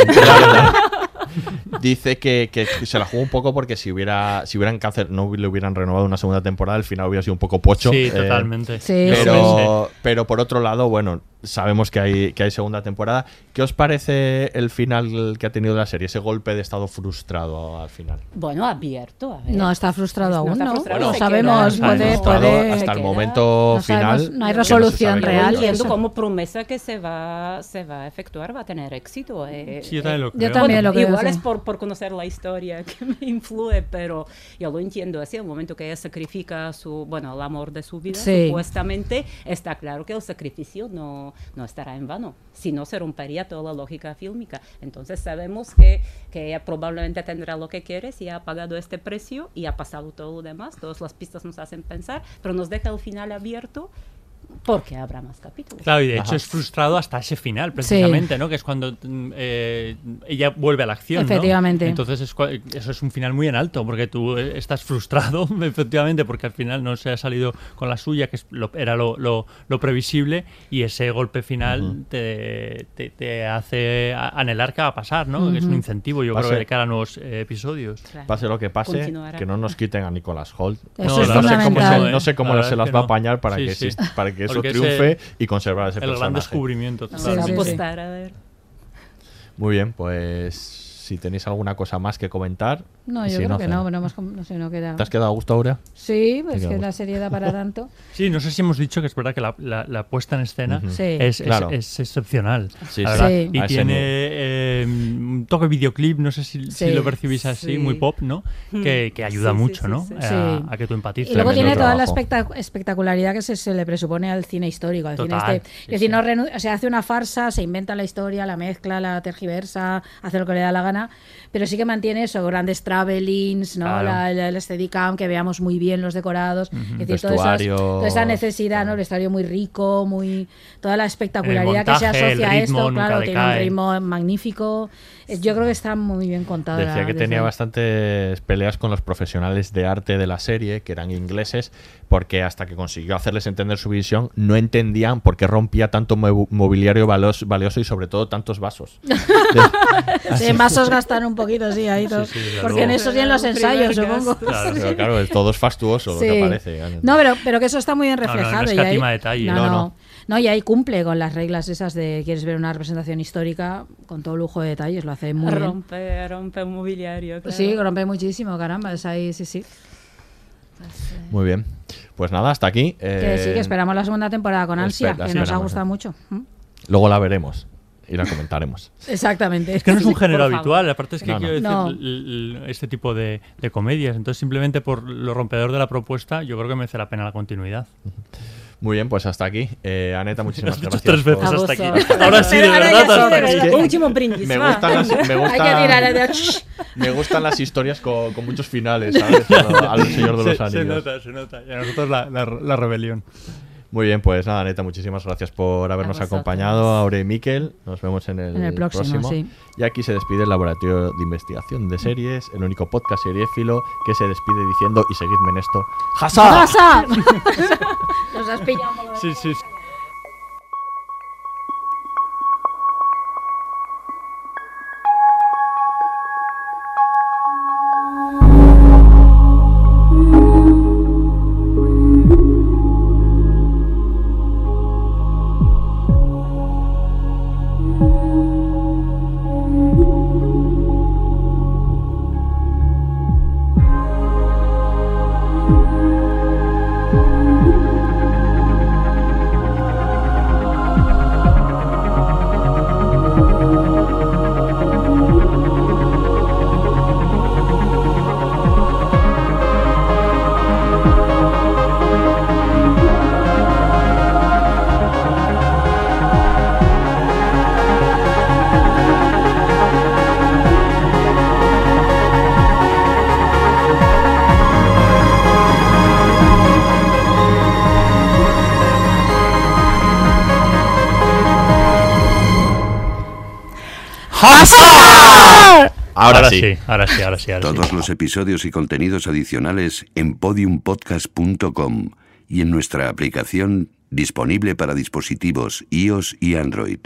Dice que, que se la jugó un poco porque si hubiera si hubieran cáncer no le hubieran renovado una segunda temporada, el final hubiera sido un poco pocho. Sí, eh, totalmente. Sí, pero, pero por otro lado, bueno, sabemos que hay, que hay segunda temporada. ¿Qué os parece el final que ha tenido la serie? Ese golpe de estado frustrado al final. Bueno, abierto. A ver. No está frustrado No aún, está ¿no? frustrado, no se sabemos, queda- puede, frustrado puede- hasta el momento no final. sabemos, no hay resolución qué real. eso. como promesa que se va, se va a efectuar, va a tener éxito. eh, Sí, yo también lo eh, creo. Yo también lo creo, Igual sí. es por, por conocer la historia que me influye, pero yo lo entiendo así. El momento que ella sacrifica su, bueno, el amor de su vida, Sí. supuestamente, está claro que el sacrificio no, no estará en vano. Si no, se rompería toda la lógica fílmica. Entonces sabemos que, que ella probablemente tendrá lo que quiere si ha pagado este precio y ha pasado todo lo demás. Todas las pistas nos hacen pensar, pero nos deja el final abierto porque habrá más capítulos. Claro, y de Ajá. hecho es frustrado hasta ese final, precisamente, ¿no? Que es cuando eh, ella vuelve a la acción, ¿no? Efectivamente. Entonces es eso es un final muy en alto, porque tú eh, estás frustrado, efectivamente, porque al final no se ha salido con la suya, que es lo- era lo, lo- lo previsible, y ese golpe final te, te- te hace anhelar qué va a pasar, ¿no? Que es un incentivo, yo a creo, que de cara a nuevos eh, episodios. Claro. Pase lo que pase, Continuará. que no nos quiten a Nicolas Holt. No, sé cómo se, no sé cómo La se verdad las que va a apañar para, Sí, que, sí. exista- para que eso Porque triunfe ese- y conservar ese El gran personaje. descubrimiento. Vamos total. a sí, sí. apostar, a ver. Muy bien, pues si tenéis alguna cosa más que comentar. No, yo si creo que no, no, hemos no sé, no queda. ¿Te has quedado a gusto, Aurea? Sí, pues que la serie da para tanto. Sí, no sé si hemos dicho que es verdad que la, la- la puesta en escena. Sí. es, es- Claro. es excepcional. Sí, sí. Y tiene eh, un toque videoclip, no sé si, lo percibís así, Sí. muy pop, ¿no? Que, que ayuda mucho, sí, ¿no? sí. A, Sí. a que tú empatices. Y luego tiene toda la espectac- espectacularidad que se, se le presupone al cine histórico, al Total, cine este. sí, es decir, no o sea, hace una farsa, se inventa la historia, la mezcla, la tergiversa, hace lo que le da la gana, pero sí que mantiene eso, grandes travelings, ¿no? Claro. La, la- Steadicam, que veamos muy bien los decorados, es decir, todas esas- Vestuario. toda esa necesidad, ¿no? El vestuario muy rico, muy toda la espectacularidad que se asocia a esto, claro, tiene un ritmo magnífico. Eh, Yo creo que está muy bien contado. Decía la- que tenía ahí. bastantes peleas con los profesionales de arte de la serie, que eran ingleses, porque hasta que consiguió hacerles entender su visión, no entendían por qué rompía tanto mo- mobiliario valioso y sobre todo tantos vasos. Sí, en vasos gastan un poquito, sí, ahí todo. sí, porque en eso y en los ensayos, supongo. Claro, pero claro, todo es fastuoso lo Sí. que parece. claro. No, pero, pero que eso está muy bien No, no, no reflejado. y ahí- escatima detalle. No, No, no, y ahí cumple con las reglas esas de quieres ver una representación histórica con todo lujo de detalles, lo hace muy bien. Rompe, rompe el mobiliario. Claro. Sí, rompe muchísimo, caramba, es ahí, sí, sí. Muy bien. Pues nada, hasta aquí. Que sí, Eh, que esperamos la segunda temporada con ansia, espera, que nos ha gustado eh. mucho. ¿Mm? Luego la veremos y la comentaremos. Exactamente. Es que no es un género habitual, aparte es que No, no. quiero decir, No. este tipo de, de comedias. Entonces, simplemente por lo rompedor de la propuesta, yo creo que merece la pena la continuidad. Muy bien, pues hasta aquí. Eh, Aneta, muchísimas gracias. tres veces por- hasta aquí. Ahora sí, de Ahora verdad. hasta aquí. Último brindis. Me gustan las, me gustan- me las historias con, con muchos finales, ¿sabes? Al, Señor de los Se, Anillos. se nota, se nota. Y a nosotros la, la, la rebelión. Muy bien, pues nada, Neta, muchísimas gracias por habernos acompañado, Aure y Miquel. Nos vemos en el, En el próximo, sí. Y aquí se despide el Laboratorio de Investigación de Series, el único podcast seriéfilo que se despide diciendo, y seguidme en esto, ¡Hasa! ¡Pasa! Nos has pillado. Sí, sí, sí. ¡Hazard! Ahora, Ahora sí. sí, ahora sí, ahora sí, ahora sí. Todos los episodios y contenidos adicionales en podiumpodcast.com y en nuestra aplicación disponible para dispositivos iOS y Android.